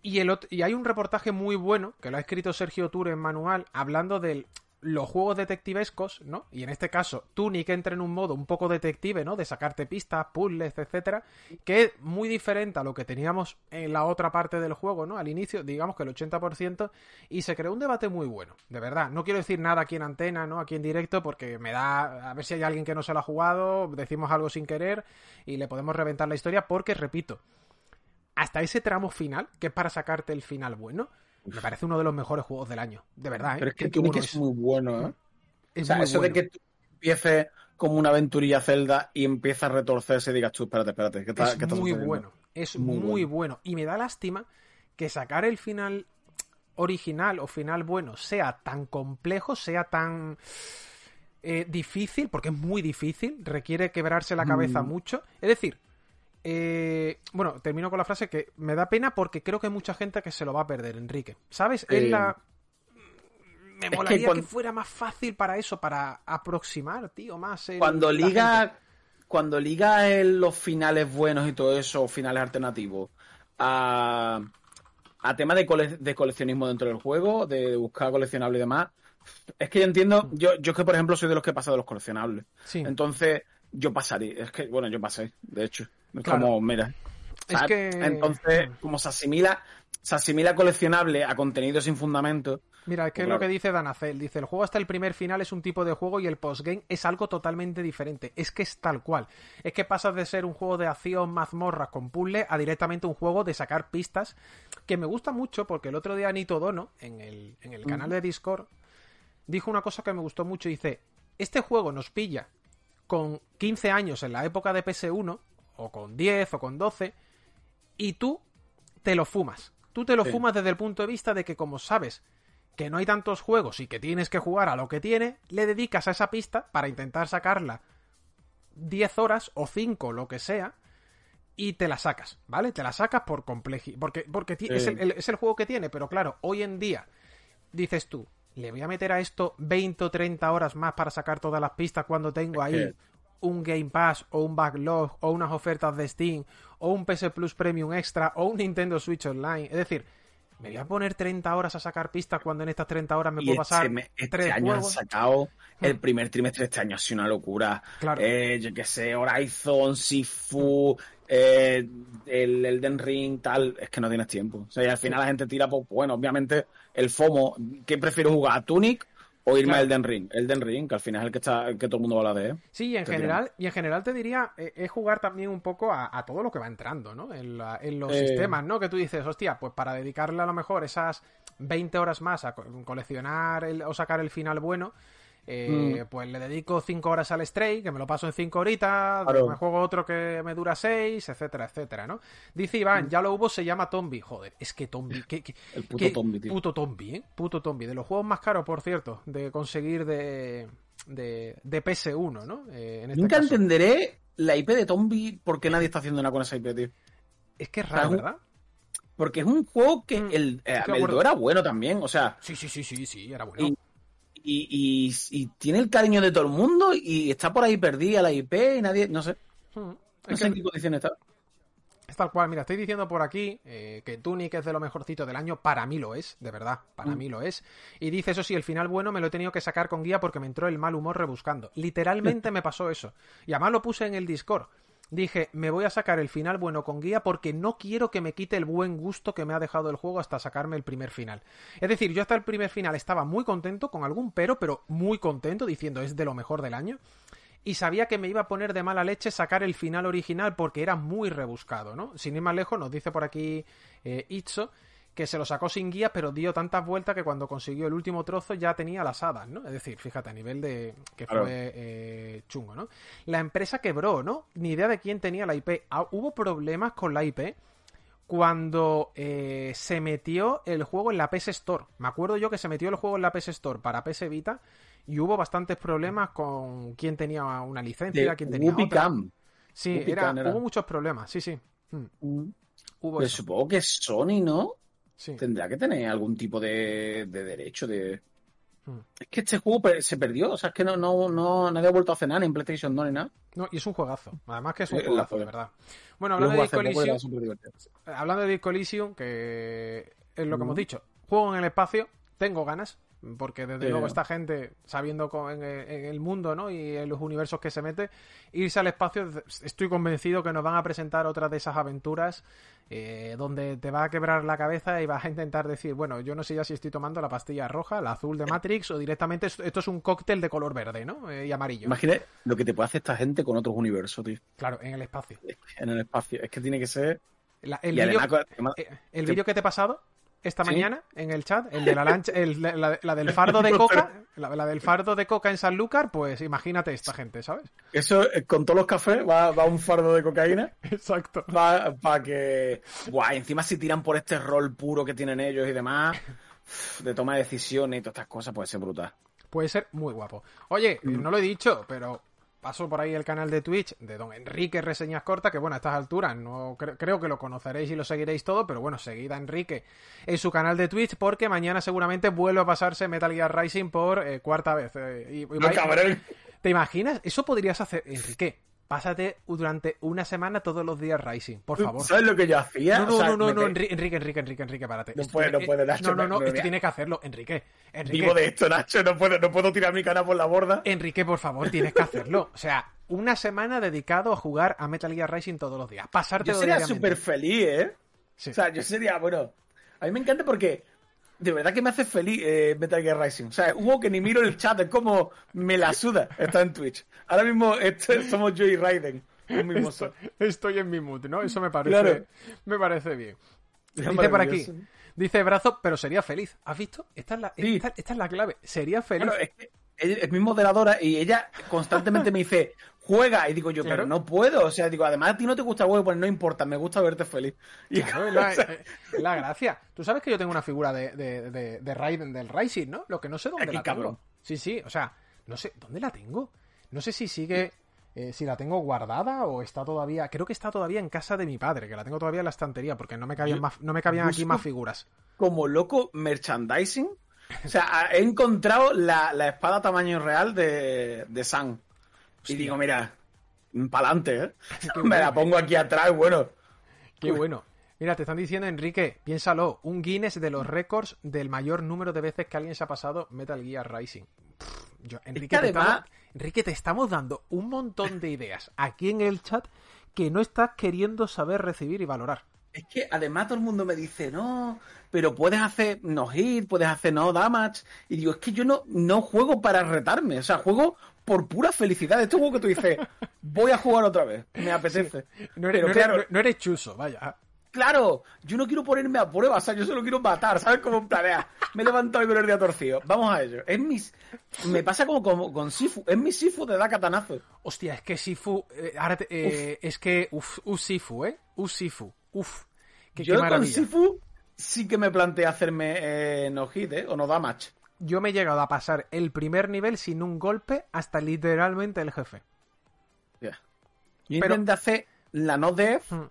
Y, el y hay un reportaje muy bueno que lo ha escrito Sergio Tour en manual hablando de los juegos detectivescos, ¿no? Y en este caso, Tunic entra en un modo un poco detective, ¿no? De sacarte pistas, puzzles, etcétera, que es muy diferente a lo que teníamos en la otra parte del juego, ¿no? Al inicio, digamos que el 80%, y se creó un debate muy bueno, de verdad. No quiero decir nada aquí en antena, ¿no? Aquí en directo, porque me da. A ver si hay alguien que no se lo ha jugado, decimos algo sin querer y le podemos reventar la historia, porque, repito, hasta ese tramo final, que es para sacarte el final bueno, me parece uno de los mejores juegos del año. De verdad, ¿eh? Pero es que Tunic es, muy bueno, ¿eh? o sea, eso de que tú empieces como una aventurilla Zelda y empieza a retorcerse y digas tú, espérate, espérate, ¿qué, es muy bueno, es muy, bueno. Y me da lástima que sacar el final original o final bueno sea tan complejo, sea tan eh, difícil, porque es muy difícil, requiere quebrarse la cabeza mm. mucho. Es decir, eh, bueno, termino con la frase que me da pena porque creo que hay mucha gente que se lo va a perder, Enrique. ¿Sabes? Es la... Me molaría que, fuera más fácil para eso, para aproximar, tío, más. cuando liga, cuando liga los finales buenos y todo eso, finales alternativos, a, a tema de, de coleccionismo dentro del juego, de buscar coleccionables y demás, es que yo entiendo, yo, yo es que por ejemplo soy de los que pasa de los coleccionables. Sí. Entonces, yo pasaré, es que, bueno, yo pasé, de hecho. Como, mira. Es que... Entonces, como se asimila, se asimila coleccionable a contenido sin fundamento. Mira, es que es lo que dice Danacel. Dice, el juego hasta el primer final es un tipo de juego y el postgame es algo totalmente diferente. Es que es tal cual. Es que pasas de ser un juego de acción mazmorras con puzzle a directamente un juego de sacar pistas que me gusta mucho porque el otro día Anito Dono, en el, en el canal de Discord, dijo una cosa que me gustó mucho. Dice, este juego nos pilla con 15 años en la época de PS1 o con 10 o con 12, y tú te lo fumas. Tú te lo fumas desde el punto de vista de que como sabes que no hay tantos juegos y que tienes que jugar a lo que tiene, le dedicas a esa pista para intentar sacarla 10 horas o 5, lo que sea, y te la sacas, ¿vale? Te la sacas por complejidad. Porque, porque es, el, es, el, juego que tiene, pero claro, hoy en día dices tú, le voy a meter a esto 20 o 30 horas más para sacar todas las pistas cuando tengo ahí un Game Pass o un backlog o unas ofertas de Steam o un PS Plus Premium Extra o un Nintendo Switch Online. Es decir, me voy a poner 30 horas a sacar pistas cuando en estas 30 horas me puedo este pasar este, tres año han sacado el primer trimestre de este año ha sido una locura claro. eh, yo que sé Horizon Sifu eh, el Elden Ring tal es que no tienes tiempo o sea y al final la gente tira pues bueno obviamente el FOMO ¿qué prefiero jugar? ¿Tunic o irme a Elden Ring, Elden Ring, que al final es el que está, que todo el mundo habla de. Sí, y en general, y en general te diría, eh, es jugar también un poco a, todo lo que va entrando, ¿no? En, los sistemas, ¿no? Que tú dices, hostia, pues para dedicarle a lo mejor esas 20 horas más a coleccionar o sacar el final bueno, eh, mm. Pues le dedico 5 horas al Stray, que me lo paso en 5 horitas, me juego otro que me dura 6, etcétera, etcétera, ¿no? Dice Iván, mm. ya lo hubo, se llama Tombi. Joder, es que Tombi, ¿qué, El puto Tombi, tío. Puto Tombi, ¿eh? Puto Tombi. De los juegos más caros, por cierto, de conseguir de, de, PS1, ¿no? Eh, este Nunca entenderé la IP de Tombi porque nadie está haciendo nada con esa IP, tío. Es que es raro, ¿verdad? Porque es un juego que mm. el, eh, era bueno también, o sea. Sí, sí, sí, sí, sí, era bueno y, tiene el cariño de todo el mundo y está por ahí perdida la IP y nadie, no sé. Hmm. No sé en qué condiciones está. Es tal cual, mira, estoy diciendo por aquí eh, que Tunic es de lo mejorcito del año, para mí lo es, de verdad, para mm. mí lo es. Y dice, eso sí, el final bueno me lo he tenido que sacar con guía porque me entró el mal humor rebuscando. Literalmente me pasó eso. Y además lo puse en el Discord dije, me voy a sacar el final bueno con guía porque no quiero que me quite el buen gusto que me ha dejado el juego hasta sacarme el primer final. Es decir, yo hasta el primer final estaba muy contento, con algún pero, pero muy contento, diciendo es de lo mejor del año. Y sabía que me iba a poner de mala leche sacar el final original porque era muy rebuscado, ¿no? Sin ir más lejos, nos dice por aquí eh, Itzo que se lo sacó sin guía, pero dio tantas vueltas que cuando consiguió el último trozo ya tenía las hadas, ¿no? Es decir, fíjate, a nivel de que fue eh, chungo, ¿no? La empresa quebró, ¿no? Ni idea de quién tenía la IP. Ah, hubo problemas con la IP cuando eh, se metió el juego en la PS Store. Me acuerdo yo que se metió el juego en la PS Store para PS Vita y hubo bastantes problemas con quién tenía una licencia, quién tenía otra. Sí, era, hubo muchos problemas, sí, sí. Hmm. Mm. Hubo supongo que Sony, ¿no? Tendrá que tener algún tipo de, derecho de. Hmm. Es que este juego se perdió, o sea, es que no, no, no, nadie ha vuelto a nada en PlayStation 2 ni nada. No, y es un juegazo. Además que es un juegazo, de verdad. Bueno, hablando de, Elysium, hablando de Elysium, que es lo que hemos dicho. Juego en el espacio, tengo ganas, porque desde luego esta gente, sabiendo en, el mundo ¿no? y en los universos que se mete, irse al espacio, estoy convencido que nos van a presentar otras de esas aventuras eh, donde te va a quebrar la cabeza y vas a intentar decir, bueno, yo no sé ya si estoy tomando la pastilla roja, la azul de Matrix o directamente esto es un cóctel de color verde ¿no? Eh, y amarillo. Imagínate lo que te puede hacer esta gente con otros universos, tío. Claro, en el espacio. En el espacio. Es que tiene que ser... el vídeo que te he pasado esta mañana en el chat, el de la lancha, la, del fardo de coca, la, del fardo de coca en Sanlúcar, pues imagínate esta gente, ¿sabes? Eso, eh, con todos los cafés, va, un fardo de cocaína. Exacto. Para que. Guay, encima si tiran por este rol puro que tienen ellos y demás, de toma de decisiones y todas estas cosas, puede ser brutal. Puede ser muy guapo. Oye, no lo he dicho, pero paso por ahí el canal de Twitch de don Enrique Reseñas Corta, que bueno, a estas alturas no creo que lo conoceréis y lo seguiréis todo, pero bueno, seguid a Enrique en su canal de Twitch porque mañana seguramente vuelve a pasarse Metal Gear Rising por eh, cuarta vez. Eh, ¿Te imaginas? Eso podrías hacer, Enrique. Pásate durante una semana todos los días Rising, por favor. ¿Sabes lo que yo hacía? No, no, no, no, Enrique, Enrique, Enrique, Enrique, párate. No puede, no puede, Nacho. No, no, no, esto tiene que hacerlo, Enrique. Enrique. Vivo de esto, Nacho, no puedo, no puedo tirar mi cara por la borda. Enrique, por favor, tienes que hacerlo. O sea, una semana dedicado a jugar a Metal Gear Rising todos los días. Pasarte Yo sería súper feliz, ¿eh? O sea, yo sería, bueno, a mí me encanta porque de verdad que me hace feliz eh, Metal Gear Rising. O sea, hubo que ni miro el chat, es como me la suda, está en Twitch. Ahora mismo este, somos yo y Raiden. Estoy, en mi mood, ¿no? Eso me parece, me parece bien. Dice por aquí, dice Brazo, pero sería feliz. ¿Has visto? Esta es la, esta, es la clave. Sería feliz. es, que es mi moderadora y ella constantemente me dice, juega. Y digo yo, pero no puedo. O sea, digo, además a ti no te gusta el juego, pues no importa, me gusta verte feliz. Y la, la, gracia. Tú sabes que yo tengo una figura de, de, de, Raiden del Rising, ¿no? Lo que no sé dónde la tengo. Sí, sí, o sea, no sé, ¿dónde la tengo? No sé si sigue eh, si la tengo guardada o está todavía. Creo que está todavía en casa de mi padre, que la tengo todavía en la estantería, porque no me cabían, más, no me cabían aquí más figuras. Como loco merchandising. O sea, he encontrado la, la espada tamaño real de, de Y digo, mira, pa'lante, ¿eh? Me la pongo aquí atrás, bueno. Qué bueno. Mira, te están diciendo, Enrique, piénsalo, un Guinness de los récords del mayor número de veces que alguien se ha pasado Metal Gear Rising. Pff, yo- Enrique, que te además- estamos, Enrique, te estamos dando un montón de ideas aquí en el chat que no estás queriendo saber recibir y valorar. Es que además todo el mundo me dice, no, pero puedes hacer no hit, puedes hacer no damage. Y digo, es que yo no, no juego para retarme, o sea, juego por pura felicidad. Este juego que tú dices, voy a jugar otra vez, me apetece. No eres, pero no eres- claro, no- no eres chuso, vaya. claro, yo no quiero ponerme a prueba, o sea, yo solo quiero matar, ¿sabes? Como planea. Me he levantado y con el día torcido. Vamos a ello. Es mis, me pasa como, como con Sifu, es mi Sifu de da catanazo. Hostia, es que Sifu. eh, ahora te- eh, es que. Uf, uf, Sifu, ¿eh? Uf, Sifu. Uf. Qué, yo qué con. Sifu sí que me planteé hacerme eh, no hit, ¿eh? O no damage. Yo me he llegado a pasar el primer nivel sin un golpe hasta literalmente el jefe. Ya. Yo Pero- intenté hacer la no death Hmm.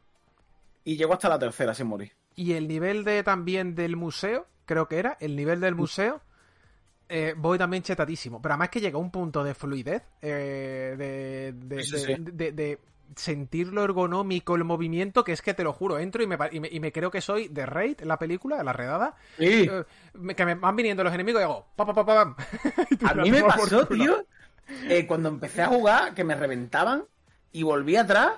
y llego hasta la tercera sin morir. Y el nivel de también del museo, creo que era, el nivel del museo, eh, voy también chetadísimo. Pero además que llega a un punto de fluidez, eh, de, de, Sí, de- sí. de- de sentir lo ergonómico, el movimiento, que es que te lo juro, entro y me, y me, y me creo que soy de Raid, la película, la redada, Sí. eh, que me van viniendo los enemigos y hago, pa, pa, pa, pa, pam. A mí me pasó, tío, eh, cuando empecé a jugar, que me reventaban y volví atrás.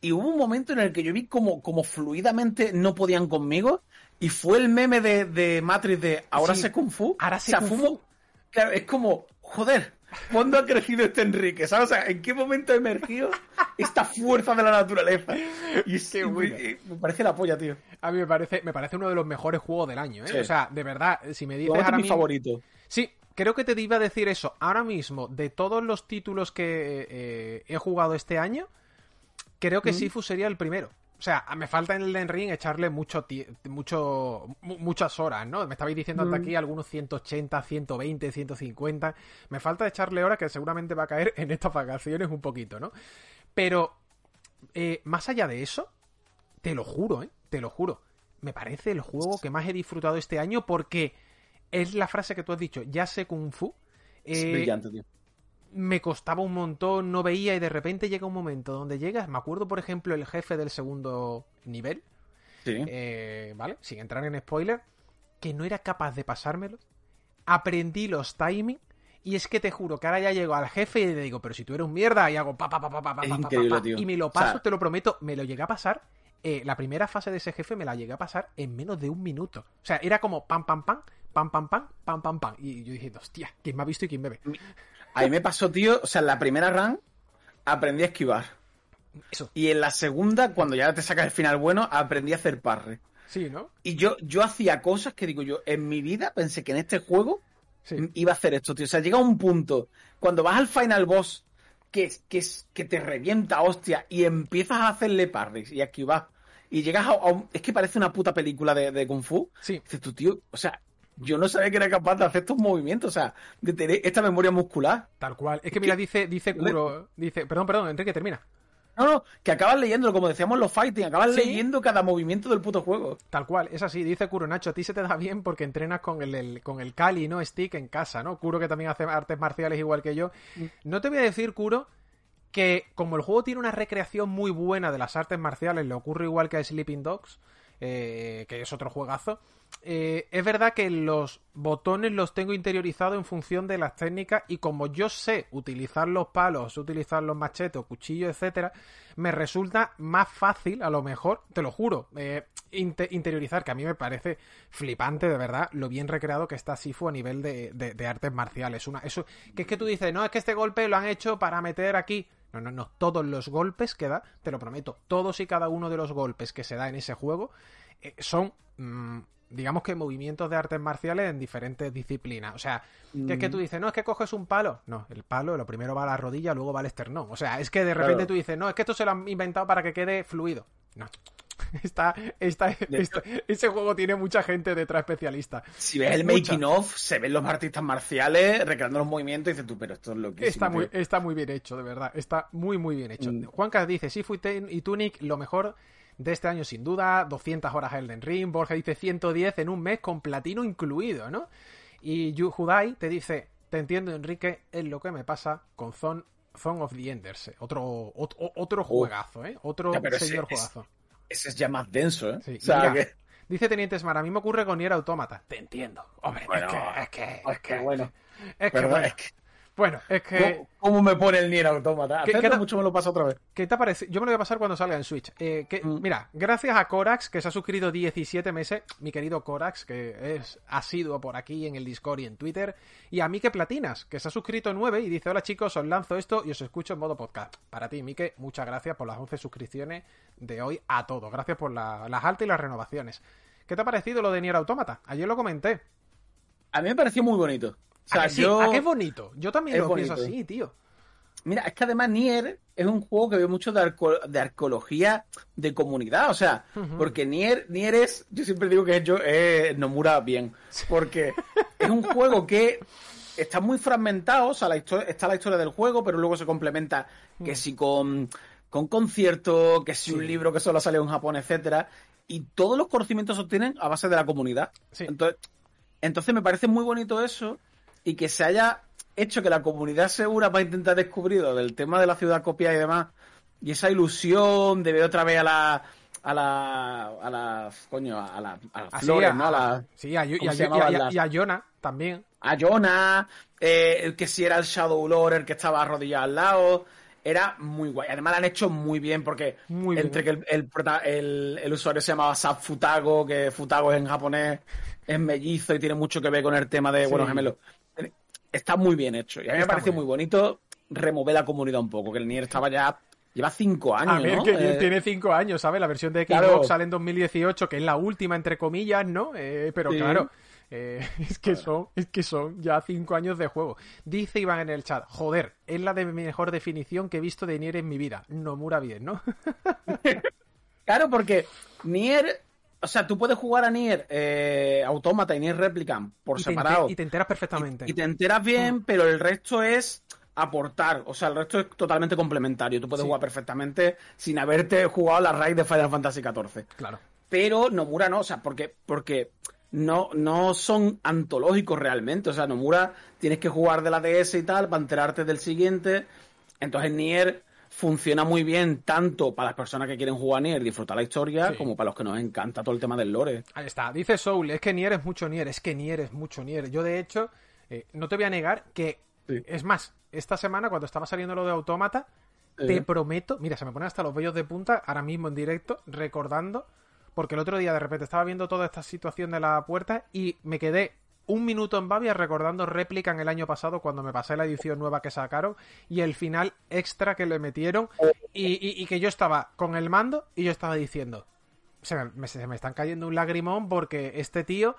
Y hubo un momento en el que yo vi como, como fluidamente no podían conmigo. Y fue el meme de, de Matrix de ahora Sí, sé Kung Fu. ahora o sé sea, Kung Fu. claro, es como, joder, ¿cuándo ha crecido este Enrique? ¿Sabes? O sea, ¿en qué momento ha emergido esta fuerza de la naturaleza? Y es me, me parece la polla, tío. A mí me parece, me parece uno de los mejores juegos del año, ¿eh? Sí. O sea, de verdad, si me dices ahora mi mismo... favorito. Sí, creo que te iba a decir eso. Ahora mismo, de todos los títulos que eh, he jugado este año, creo que Sifu sería el primero. O sea, me falta en el Den Ring echarle mucho, mucho mu- muchas horas, ¿no? Me estabais diciendo hasta aquí algunos 180, 120, 150. Me falta echarle horas que seguramente va a caer en estas vacaciones un poquito, ¿no? Pero, eh, más allá de eso, te lo juro, ¿eh? Te lo juro. Me parece el juego que más he disfrutado este año porque es la frase que tú has dicho, ya sé Kung Fu. Es Eh, brillante, tío. Me costaba un montón, no veía y de repente llega un momento donde llegas, me acuerdo por ejemplo el jefe del segundo nivel, Sí. eh, ¿vale? Sin entrar en spoiler, que no era capaz de pasármelo. Aprendí los timing y es que te juro que ahora ya llego al jefe y le digo, pero si tú eres un mierda y hago pa pa pa pa pa pa pa, pa, y me lo O sea- paso, te lo prometo, me lo llegué a pasar. eh, la primera fase de ese jefe me la llegué a pasar en menos de un minuto. O sea, era como pam pam pam, pam pam pam, pam pam pam. Y yo dije, hostia, ¿quién me ha visto y quién me ve? A mí me pasó, tío, o sea, en la primera run aprendí a esquivar. Eso, Y en la segunda, cuando ya te sacas el final bueno, aprendí a hacer parry. sí, ¿no? Y yo, yo hacía cosas que digo yo, en mi vida pensé que en este juego Sí. iba a hacer esto, tío. O sea, llega un punto, cuando vas al final boss, que, que, que te revienta, hostia, y empiezas a hacerle parries y a esquivar. Y llegas a, a un... Es que parece una puta película de, de Kung Fu. Sí, Dices tú, tío, o sea, yo no sabía que era capaz de hacer estos movimientos, o sea, de tener esta memoria muscular. tal cual. Es que mira, dice, dice Kuro, dice, perdón, perdón, Enrique, termina. No, no, que acabas leyéndolo, como decíamos los fighting, acabas Sí. leyendo cada movimiento del puto juego. Tal cual, es así, dice Kuro Nacho, a ti se te da bien porque entrenas con el, el- con el Kali, ¿no? Stick en casa, ¿no? Kuro que también hace artes marciales igual que yo. No te voy a decir, Kuro, que como el juego tiene una recreación muy buena de las artes marciales, le ocurre igual que a Sleeping Dogs, eh, que es otro juegazo, eh, es verdad que los botones los tengo interiorizados en función de las técnicas y como yo sé utilizar los palos, utilizar los machetes, cuchillos, etcétera, me resulta más fácil, a lo mejor, te lo juro, eh, inte- interiorizar, que a mí me parece flipante, de verdad, lo bien recreado que está Sifu a nivel de, artes marciales. Eso, que es que tú dices, no, es que este golpe lo han hecho para meter aquí. No, no, no, todos los golpes que da, te lo prometo, todos y cada uno de los golpes que se da en ese juego eh, son, mm, digamos que movimientos de artes marciales en diferentes disciplinas. O sea, que es que tú dices, no, es que coges un palo. No, el palo lo primero va a la rodilla, luego va al esternón. O sea, es que de repente Claro. tú dices, no, es que esto se lo han inventado para que quede fluido. No. Está, está, está- ese juego tiene mucha gente detrás especialista. Si ves el Mucha. making of, se ven los artistas marciales recreando los movimientos y dices tú, pero esto es lo que Está muy, está muy bien hecho, de verdad. Está muy, muy bien hecho. Mm. Juanca dice, Sifu y Tunic, lo mejor de este año sin duda. 200 horas Elden Ring. Borja dice 110 en un mes con platino incluido, ¿no? Y Judai te dice, te entiendo, Enrique, es lo que me pasa con Zone, Zone of the Enders. Otro, otro, otro juegazo, ¿eh? Otro Ya, pero ese señor juegazo. Ese es ya más denso, ¿eh? Sí, O sea, mira, que... Dice Teniente Smart, a mí me ocurre con Nier Automata. Te entiendo. Hombre, Bueno, es que, es que, es que, bueno. es que, bueno, es que- bueno, es que... ¿Cómo, cómo me pone el Nier Automata? ¿Qué- qué mucho me lo pasa otra vez. ¿Qué te parece? Yo me lo voy a pasar cuando salga en Switch. Eh, que, Mm. Mira, gracias a Corax, que se ha suscrito 17 meses, mi querido Corax, que es asiduo por aquí en el Discord y en Twitter, y a Mike Platinas, que se ha suscrito 9 y dice, hola chicos, os lanzo esto y os escucho en modo podcast. Para ti, Mike, muchas gracias por las 11 suscripciones de hoy a todos. Gracias por la- las altas y las renovaciones. ¿Qué te ha parecido lo de Nier Automata? Ayer lo comenté. A mí me pareció muy bonito. O sea, ¿A que sí? yo... ¿A qué es bonito? Yo también Es lo pienso bonito. así, tío. Mira, es que además Nier es un juego que ve mucho de, arco- de arqueología de comunidad, o sea, porque Nier, Nier es, yo siempre digo que yo es Nomura bien, porque es un juego que está muy fragmentado, o sea, la está la historia del juego, pero luego se complementa que si con, con conciertos, que si un libro que solo sale en Japón, etcétera, y todos los conocimientos se obtienen a base de la comunidad. Sí. Entonces, entonces me parece muy bonito eso y que se haya hecho que la comunidad segura para intentar descubrir lo del tema de la ciudad copiada y demás y esa ilusión de ver otra vez a la a la a la coño a la a las Así, flores, a- ¿no? A la Sí, a, y ¿cómo a, y a- y a- las? y a Jonah también. a Jonah, eh, el que si era el Shadow Lord, el que estaba arrodillado al lado. Era muy guay. Además lo han hecho muy bien porque Muy bien. entre que el, el, el- el usuario se llamaba Sab Futago, que Futago es en japonés, es mellizo y tiene mucho que ver con el tema de Sí. buenos gemelos. Está muy bien hecho. Y a mí me parece muy muy bonito remover la comunidad un poco, que el Nier estaba ya... Lleva cinco años, A ver, ¿no? que Eh, tiene cinco años, ¿sabes? La versión de Xbox Claro. sale en 2018, que es la última, entre comillas, ¿no? Eh, pero Sí. claro, eh, es que son, es que son ya cinco años de juego. Dice Iván en el chat, joder, es la de mejor definición que he visto de Nier en mi vida. Nomura bien, ¿no? Claro, porque Nier... O sea, tú puedes jugar a Nier eh, Automata y Nier Replicant por y, te enter- separado. y te enteras perfectamente. Y te enteras bien, pero el resto es aportar. O sea, el resto es totalmente complementario. Tú puedes Sí. jugar perfectamente sin haberte jugado la raíz de Final Fantasy XIV. Claro. Pero Nomura no, o sea, porque, porque no, no son antológicos realmente. O sea, Nomura tienes que jugar de la DS y tal para enterarte del siguiente. Entonces Nier funciona muy bien tanto para las personas que quieren jugar Nier, disfrutar la historia, Sí. como para los que nos encanta todo el tema del lore. Ahí está. Dice Soul, es que Nier es mucho Nier, es que Nier es mucho Nier. Yo, de hecho, eh, no te voy a negar que, Sí. es más, esta semana, cuando estaba saliendo lo de Autómata, te Eh. prometo, mira, se me ponen hasta los vellos de punta ahora mismo en directo, recordando, porque el otro día de repente estaba viendo toda esta situación de la puerta y me quedé un minuto en Bavia recordando réplica en el año pasado cuando me pasé la edición nueva que sacaron y el final extra que le metieron y, y- y que yo estaba con el mando y yo estaba diciendo, se me, me- se me están cayendo un lagrimón porque este tío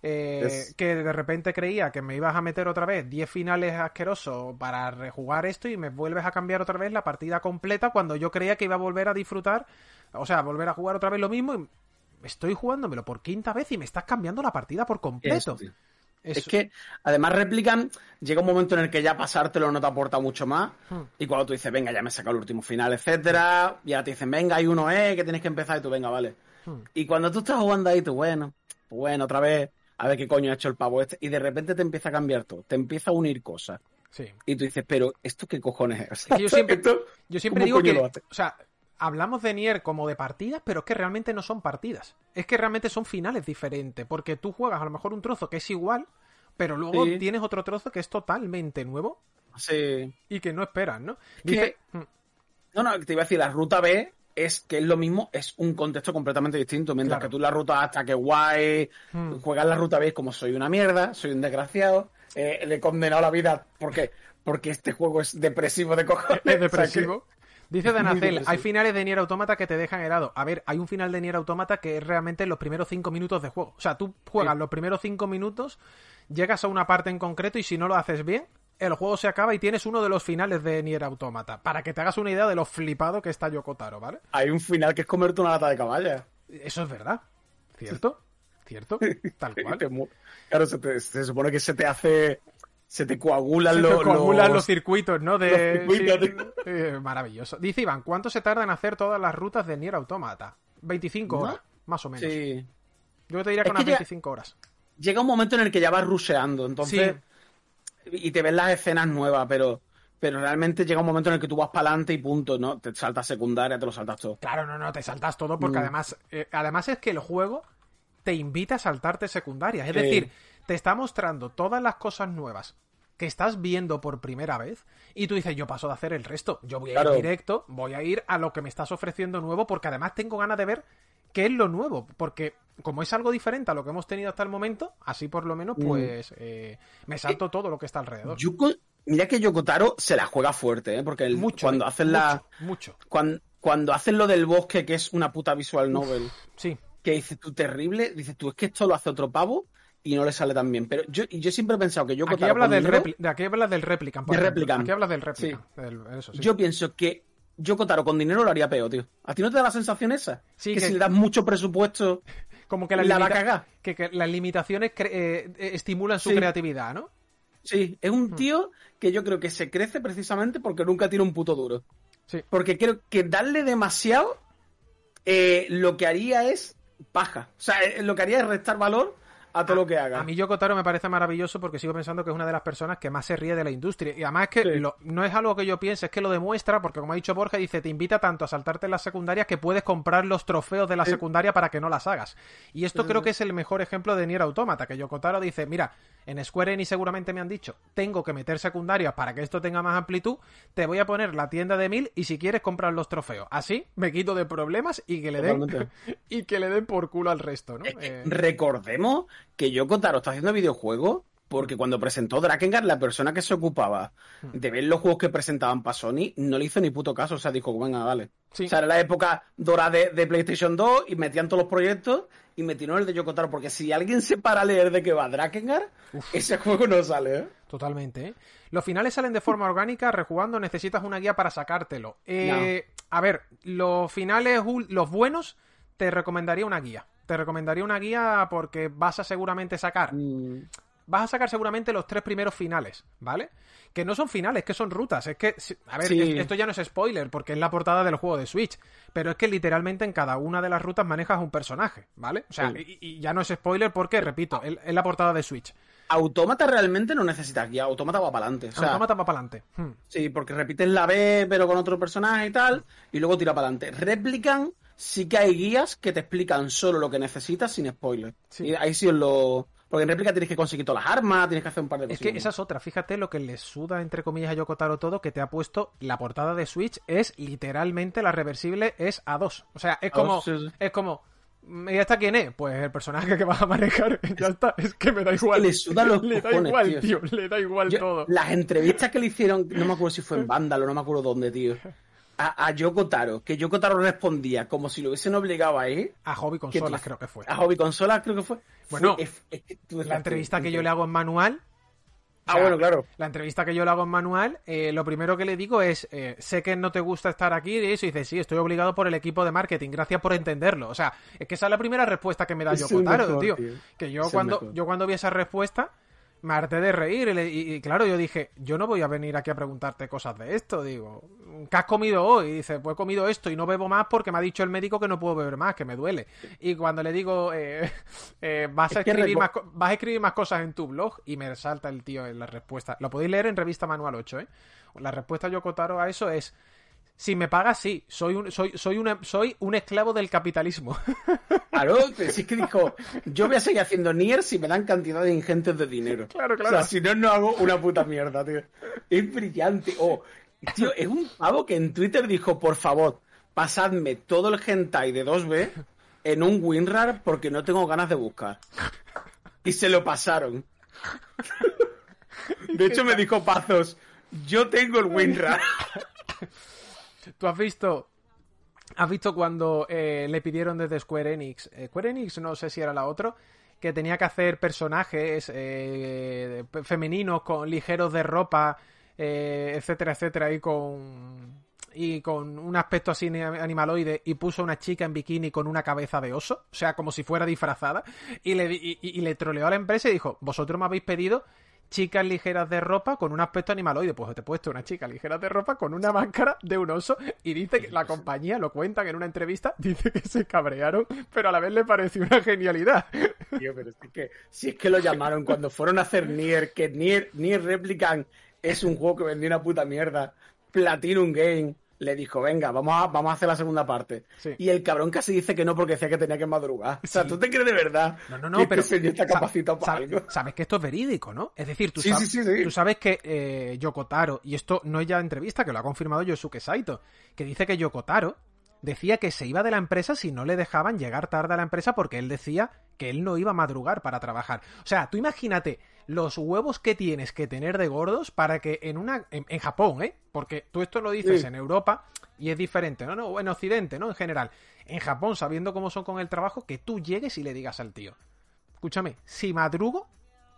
eh, Es- que de repente creía que me ibas a meter otra vez 10 finales asquerosos para rejugar esto y me vuelves a cambiar otra vez la partida completa cuando yo creía que iba a volver a disfrutar, o sea, volver a jugar otra vez lo mismo y estoy jugándomelo por quinta vez y me estás cambiando la partida por completo. Eso, tío. Eso- Es que, además, Replican llega un momento en el que ya pasártelo no te aporta mucho más. Hmm. Y cuando tú dices, venga, ya me he sacado el último final, etcétera, ya te dicen, venga, hay uno, eh, que tienes que empezar, y tú, venga, vale. Hmm. Y cuando tú estás jugando ahí, tú, bueno, pues bueno, otra vez, a ver qué coño ha hecho el pavo este. Y de repente te empieza a cambiar todo, te empieza a unir cosas. Sí. Y tú dices, pero, ¿esto qué cojones es? Es que yo siempre, yo siempre ¿cómo digo que, o sea, hablamos de Nier como de partidas, pero es que realmente no son partidas. Es que realmente son finales diferentes, porque tú juegas a lo mejor un trozo que es igual, pero luego Sí. tienes otro trozo que es totalmente nuevo Sí. y que no esperas, ¿no? Dice, Mm, No, no, te iba a decir, la ruta B es que es lo mismo, es un contexto completamente distinto. Mientras Claro. que tú la ruta hasta que guay, Hmm. juegas la ruta B como soy una mierda, soy un desgraciado, eh, le he condenado la vida. ¿Por qué? Porque este juego es depresivo de cojones. es O sea, depresivo. Dice Danacel, hay finales de Nier Automata que te dejan helado. A ver, hay un final de Nier Automata que es realmente los primeros cinco minutos de juego. O sea, tú juegas los primeros cinco minutos, llegas a una parte en concreto y si no lo haces bien, el juego se acaba y tienes uno de los finales de Nier Automata. Para que te hagas una idea de lo flipado que está Yokotaro, ¿vale? Hay un final que es comerte una lata de caballa. Eso es verdad. ¿Cierto? ¿Cierto? Tal cual. Claro, se, se supone que se te hace se te coagulan, se los, coagulan los... circuitos, ¿no? De... Circuitos, sí, eh, maravilloso. Dice Iván, ¿cuánto se tarda en hacer todas las rutas de Nier Automata? 25 ¿No? horas, más o menos. Sí. Yo te diría que unas 25 horas. Llega un momento en el que ya vas rusheando, entonces... Sí. Y te ves las escenas nuevas, pero... Pero realmente llega un momento en el que tú vas para adelante y punto, ¿no? Te saltas secundaria, te lo saltas todo. Claro, no, no, te saltas todo porque mm. además, eh, además es que el juego te invita a saltarte secundarias. Es sí. decir, te está mostrando todas las cosas nuevas que estás viendo por primera vez y tú dices, yo paso de hacer el resto, yo voy a ir directo, voy a ir a lo que me estás ofreciendo nuevo porque además tengo ganas de ver qué es lo nuevo, porque como es algo diferente a lo que hemos tenido hasta el momento, así por lo menos pues eh, me salto eh, todo lo que está alrededor. Yuko, mira que Yokotaro se la juega fuerte, ¿eh? porque el, mucho, cuando eh, hacen mucho, la... Mucho. Cuando, cuando hacen lo del bosque, que es una puta visual novel, Uf, sí. que dices tú terrible, dices tú, es que esto lo hace otro pavo y no le sale tan bien. Pero yo, yo siempre he pensado que yo aquí habla del de aquí habla del replicant. De replicant. Aquí habla del replicant. Sí. Del, eso, sí. Yo pienso que yo Kotaro con dinero lo haría peor, tío. ¿A ti no te da la sensación esa? Sí, que, que si le das mucho presupuesto como que la, la va a cagar. Que, que las limitaciones eh, estimulan su Sí. creatividad, ¿no? Sí, es un tío que yo creo que se crece precisamente porque nunca tiene un puto duro. Sí. Porque creo que darle demasiado eh, lo que haría es paja. O sea, eh, lo que haría es restar valor a todo a, lo que haga. A mí Yoko Taro me parece maravilloso porque sigo pensando que es una de las personas que más se ríe de la industria. Y además es que Sí. lo- no es algo que yo piense, es que lo demuestra porque como ha dicho Borja, dice, te invita tanto a saltarte las secundarias que puedes comprar los trofeos de la Sí. secundaria para que no las hagas. Y esto Sí, creo que es el mejor ejemplo de Nier Automata, que Yoko Taro dice, mira, en Square Enix seguramente me han dicho, tengo que meter secundarias para que esto tenga más amplitud, te voy a poner la tienda de mil y si quieres comprar los trofeos. Así me quito de problemas y que le den Totalmente. y que le den por culo al resto, ¿no? Es que Eh, Recordemos que Yoko Taro está haciendo videojuegos porque cuando presentó Drakengard, la persona que se ocupaba Hmm. de ver los juegos que presentaban para Sony no le hizo ni puto caso. O sea, dijo, venga, vale. Sí. O sea, era la época dorada de, de PlayStation 2 y metían todos los proyectos y metieron el de Yoko Taro. Porque si alguien se para a leer de qué va Drakengard, ese juego no sale, ¿eh? Totalmente, ¿eh? Los finales salen de forma orgánica, rejugando necesitas una guía para sacártelo. Eh, A ver, los finales, los buenos, te recomendaría una guía. Te recomendaría una guía porque vas a seguramente sacar. Mm, Vas a sacar seguramente los tres primeros finales, ¿vale? Que no son finales, que son rutas. Es que, a ver, Sí. es- esto ya no es spoiler porque es la portada del juego de Switch. Pero es que literalmente en cada una de las rutas manejas un personaje, ¿vale? O sea, Sí. y, y ya no es spoiler porque, repito, es la portada de Switch. Autómata realmente no necesita guía. Autómata va para adelante. O sea, Automata va para adelante. Sí, porque repites la B, pero con otro personaje y tal, y luego tira para adelante. Replican, sí que hay guías que te explican solo lo que necesitas sin spoiler. Sí. Y ahí sí os lo. Porque en réplica tienes que conseguir todas las armas, tienes que hacer un par de Es cosas. que esa es otra, fíjate lo que le suda entre comillas a Yoko Taro todo, que te ha puesto la portada de Switch es literalmente la reversible es A2. O sea, es A2, como, sí, sí. es como, ¿y esta quién es? Pues el personaje que vas a manejar, ya está, es que me da igual. le suda los le da cojones, igual, tío. tío, le da igual Yo- todo. Las entrevistas que le hicieron, no me acuerdo si fue en Vándalo, no me acuerdo dónde, tío. A, a Yoko Taro, que Yoko Taro respondía como si lo hubiesen obligado a ir. A Hobby Consolas creo que fue. A Hobby Consolas creo que fue. Bueno, Fue- es- es que tú La entrevista que yo le hago en manual Ah, o sea, bueno, claro. La entrevista que yo le hago en manual, eh, lo primero que le digo es, eh, sé que no te gusta estar aquí y eso, y dice, sí, estoy obligado por el equipo de marketing, gracias por entenderlo. O sea, es que esa es la primera respuesta que me da Es Yoko el Taro, mejor, tío. tío. Que yo Es cuando, yo cuando vi esa respuesta, me harté de reír y, le- y- y claro, yo dije, yo no voy a venir aquí a preguntarte cosas de esto, digo, ¿qué has comido hoy? Y dice, pues he comido esto y no bebo más porque me ha dicho el médico que no puedo beber más, que me duele. Y cuando le digo, eh, eh, vas, a escribir más, vas a escribir más cosas en tu blog y me salta el tío en la respuesta. Lo podéis leer en revista Manual 8, ¿eh? La respuesta Yoko Taro a eso es, si me pagas, sí, soy un, soy, soy una, soy un esclavo del capitalismo. Claro, si es que dijo, yo voy a seguir haciendo Nier si me dan cantidades ingentes de dinero. Claro, O claro. sea, si no, no hago una puta mierda, tío. Es brillante. Oh, tío, es un pavo que en Twitter dijo, por favor, pasadme todo el hentai de 2B en un WinRAR porque no tengo ganas de buscar. Y se lo pasaron. De hecho, me dijo Pazos, yo tengo el WinRAR. ¿Tú has visto has visto cuando eh, le pidieron desde Square Enix, eh, Square Enix no sé si era la otra, que tenía que hacer personajes eh, femeninos con ligeros de ropa, eh, etcétera, etcétera, y con y con un aspecto así animaloide y puso una chica en bikini con una cabeza de oso, o sea, como si fuera disfrazada, y le, y le troleó a la empresa y dijo, vosotros me habéis pedido chicas ligeras de ropa con un aspecto animaloide. Pues te he puesto una chica ligera de ropa con una máscara de un oso y dice que la compañía, lo cuentan en una entrevista, dice que se cabrearon, pero a la vez le pareció una genialidad. Tío, pero es que si es que lo llamaron cuando fueron a hacer Nier, que Nier, Nier Replicant es un juego que vendió una puta mierda, Platinum Game le dijo, venga, vamos a, vamos a hacer la segunda parte. Y el cabrón casi dice que no porque decía que tenía que madrugar. O sea, ¿tú te crees de verdad no, no, no, pero, este señor está capacitado para algo? Sabes que esto es verídico, ¿no? Es decir, tú, sabes, tú sabes que eh, Yokotaro, y esto no es ya entrevista, que lo ha confirmado Yosuke Saito, que dice que Yokotaro decía que se iba de la empresa si no le dejaban llegar tarde a la empresa porque él decía que él no iba a madrugar para trabajar. O sea, tú imagínate los huevos que tienes que tener de gordos para que en una en, Japón, ¿eh? Porque tú esto lo dices en Europa y es diferente, ¿no? No, en Occidente, ¿no? En general. En Japón, sabiendo cómo son con el trabajo, que tú llegues y le digas al tío, escúchame, si madrugo,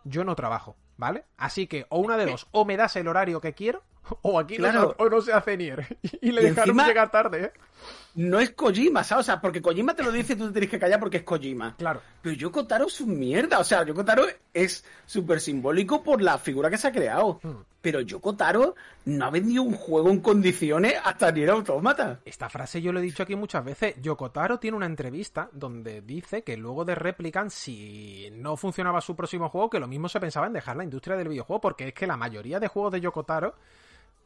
yo no trabajo, ¿vale? Así que o una de dos, o me das el horario que quiero, o aquí no, o no se hace nier. Y le dejaron llegar tarde, ¿eh? No es Kojima, ¿sabes? O sea, porque Kojima te lo dice y tú te tienes que callar porque es Kojima. Claro. Pero Yoko Taro es un mierda. O sea, Yoko Taro es súper simbólico por la figura que se ha creado. Hmm. Pero Yoko Taro no ha vendido un juego en condiciones hasta ni era automata. Esta frase yo lo he dicho aquí muchas veces. Yoko Taro tiene una entrevista donde dice que luego de Replicant, si no funcionaba su próximo juego, que lo mismo se pensaba en dejar la industria del videojuego, porque es que la mayoría de juegos de Yoko Taro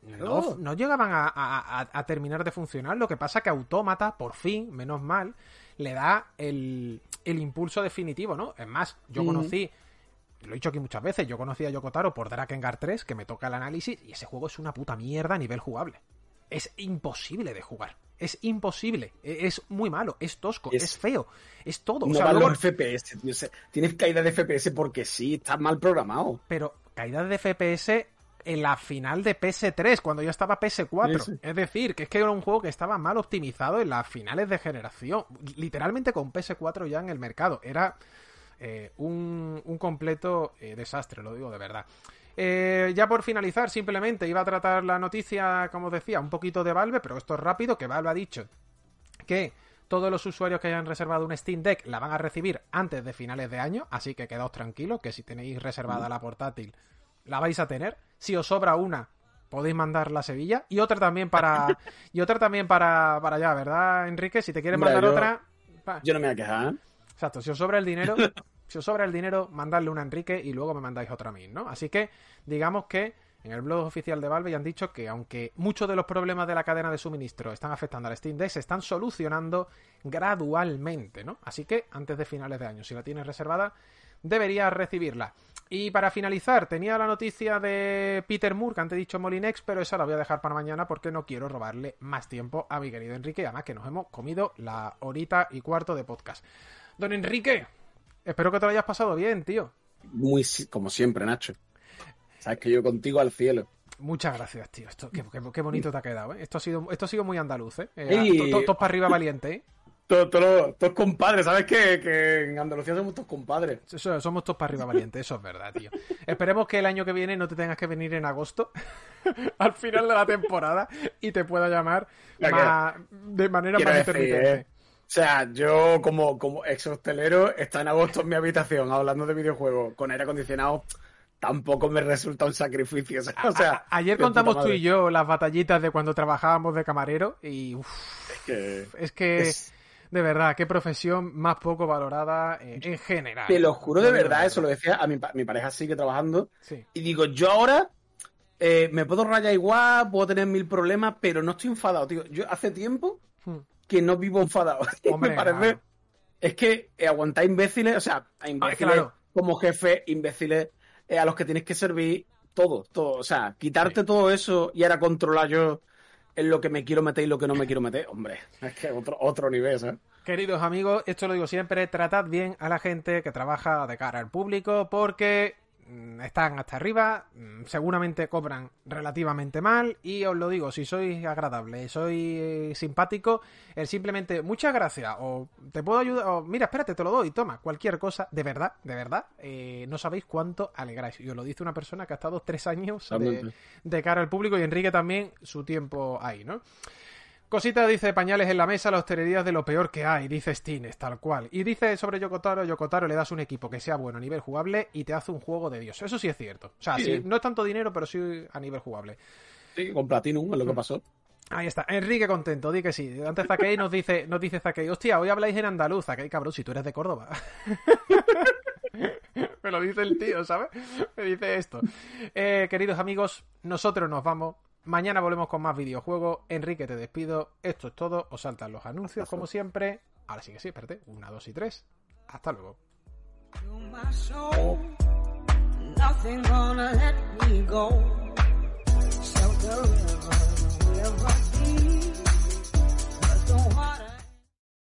no, llegaban a, terminar de funcionar. Lo que pasa que Autómata, por fin, menos mal, le da el, impulso definitivo, ¿no? Es más, yo conocí, lo he dicho aquí muchas veces, yo conocí a Yokotaro por Drakengard 3, que me toca el análisis, y ese juego es una puta mierda a nivel jugable. Es imposible de jugar. Es imposible. E, es muy malo. Es tosco. Es, feo. Es todo. No o los FPS. Tienes caída de FPS porque sí, está mal programado. Pero caída de FPS en la final de PS3, cuando ya estaba PS4. Es decir, que es que era un juego que estaba mal optimizado en las finales de generación. Literalmente con PS4 ya en el mercado. Era eh, un, completo eh, desastre, lo digo de verdad. Eh, ya por finalizar, simplemente iba a tratar la noticia, como decía, un poquito de Valve, pero esto es rápido, que Valve ha dicho que todos los usuarios que hayan reservado un Steam Deck la van a recibir antes de finales de año, así que quedaos tranquilos, que si tenéis reservada la portátil, la vais a tener. Si os sobra una, podéis mandarla a Sevilla. Y otra también para. y otra también para, para allá, ¿verdad, Enrique? Si te quieres mandar otra. Yo no me voy a quejar. ¿eh? Exacto, si os sobra el dinero. si os sobra el dinero, mandadle una a Enrique y luego me mandáis otra a mí, ¿no? Así que, digamos que en el blog oficial de Valve ya han dicho que aunque muchos de los problemas de la cadena de suministro están afectando al Steam Deck, se están solucionando gradualmente, ¿no? Así que antes de finales de año, si la tienes reservada, deberías recibirla. Y para finalizar, tenía la noticia de Peter Moore, que antes he dicho Molinex, pero esa la voy a dejar para mañana porque no quiero robarle más tiempo a mi querido Enrique, además que nos hemos comido la horita y cuarto de podcast. Don Enrique, espero que te lo hayas pasado bien, tío. Muy, como siempre, Nacho. Sabes que yo contigo al cielo. Muchas gracias, tío. Esto, qué, bonito te ha quedado, ¿eh? Esto ha sido, esto ha sido muy andaluz, ¿eh? eh Todos para arriba valiente, ¿eh? Todos compadres, ¿sabes que, en Andalucía somos todos compadres? somos todos para arriba valientes, eso es verdad, tío. Esperemos que el año que viene no te tengas que venir en agosto, al final de la temporada, y te pueda llamar de manera más intermitente. ¿eh? O sea, yo como, como ex hostelero, está en agosto en mi habitación hablando de videojuegos con aire acondicionado tampoco me resulta un sacrificio. O sea, ayer contamos tú y yo las batallitas de cuando trabajábamos de camarero y es que, de verdad, qué profesión más poco valorada eh, en general. Te lo juro de verdad, eso lo decía a mi, mi pareja sigue trabajando. Y digo, yo ahora eh, me puedo rayar igual, puedo tener mil problemas, pero no estoy enfadado, tío. Yo hace tiempo hmm. que no vivo enfadado. me parece. Es que eh, aguantar imbéciles, o sea, a imbéciles como jefe, imbéciles a los que tienes que servir, todo, todo. O sea, quitarte todo eso y ahora controlar yo en lo que me quiero meter y lo que no me quiero meter, hombre, es que otro, otro nivel, ¿sabes? Queridos amigos, esto lo digo siempre, tratad bien a la gente que trabaja de cara al público porque están hasta arriba, mm, seguramente cobran relativamente mal y os lo digo, si sois agradable, soy eh, simpático, el simplemente muchas gracias o te puedo ayudar o mira, espérate, te lo doy, toma, cualquier cosa, de verdad, de verdad, eh, no sabéis cuánto alegráis. Y os lo dice una persona que ha estado tres años de, de cara al público y Enrique también su tiempo ahí, ¿no? Cosita dice pañales en la mesa, la hostelería de lo peor que hay, dice Stines, tal cual. Y dice sobre Yokotaro, Yokotaro le das un equipo que sea bueno a nivel jugable y te hace un juego de Dios. Eso sí es cierto. O sea, sí, no es tanto dinero, pero sí a nivel jugable. Sí, con Platinum es lo que mm. pasó. Ahí está. Enrique contento, di que sí. Antes Zakei nos dice, nos dice Zakei, hostia, hoy habláis en andaluz. Zakei, cabrón, si tú eres de Córdoba. Me lo dice el tío, ¿sabes? Me dice esto. Eh, queridos amigos, nosotros nos vamos. Mañana volvemos con más videojuegos. Enrique, te despido. Esto es todo. Os saltan los anuncios, como siempre. Ahora sí que sí, espérate. Una, dos y tres. Hasta luego.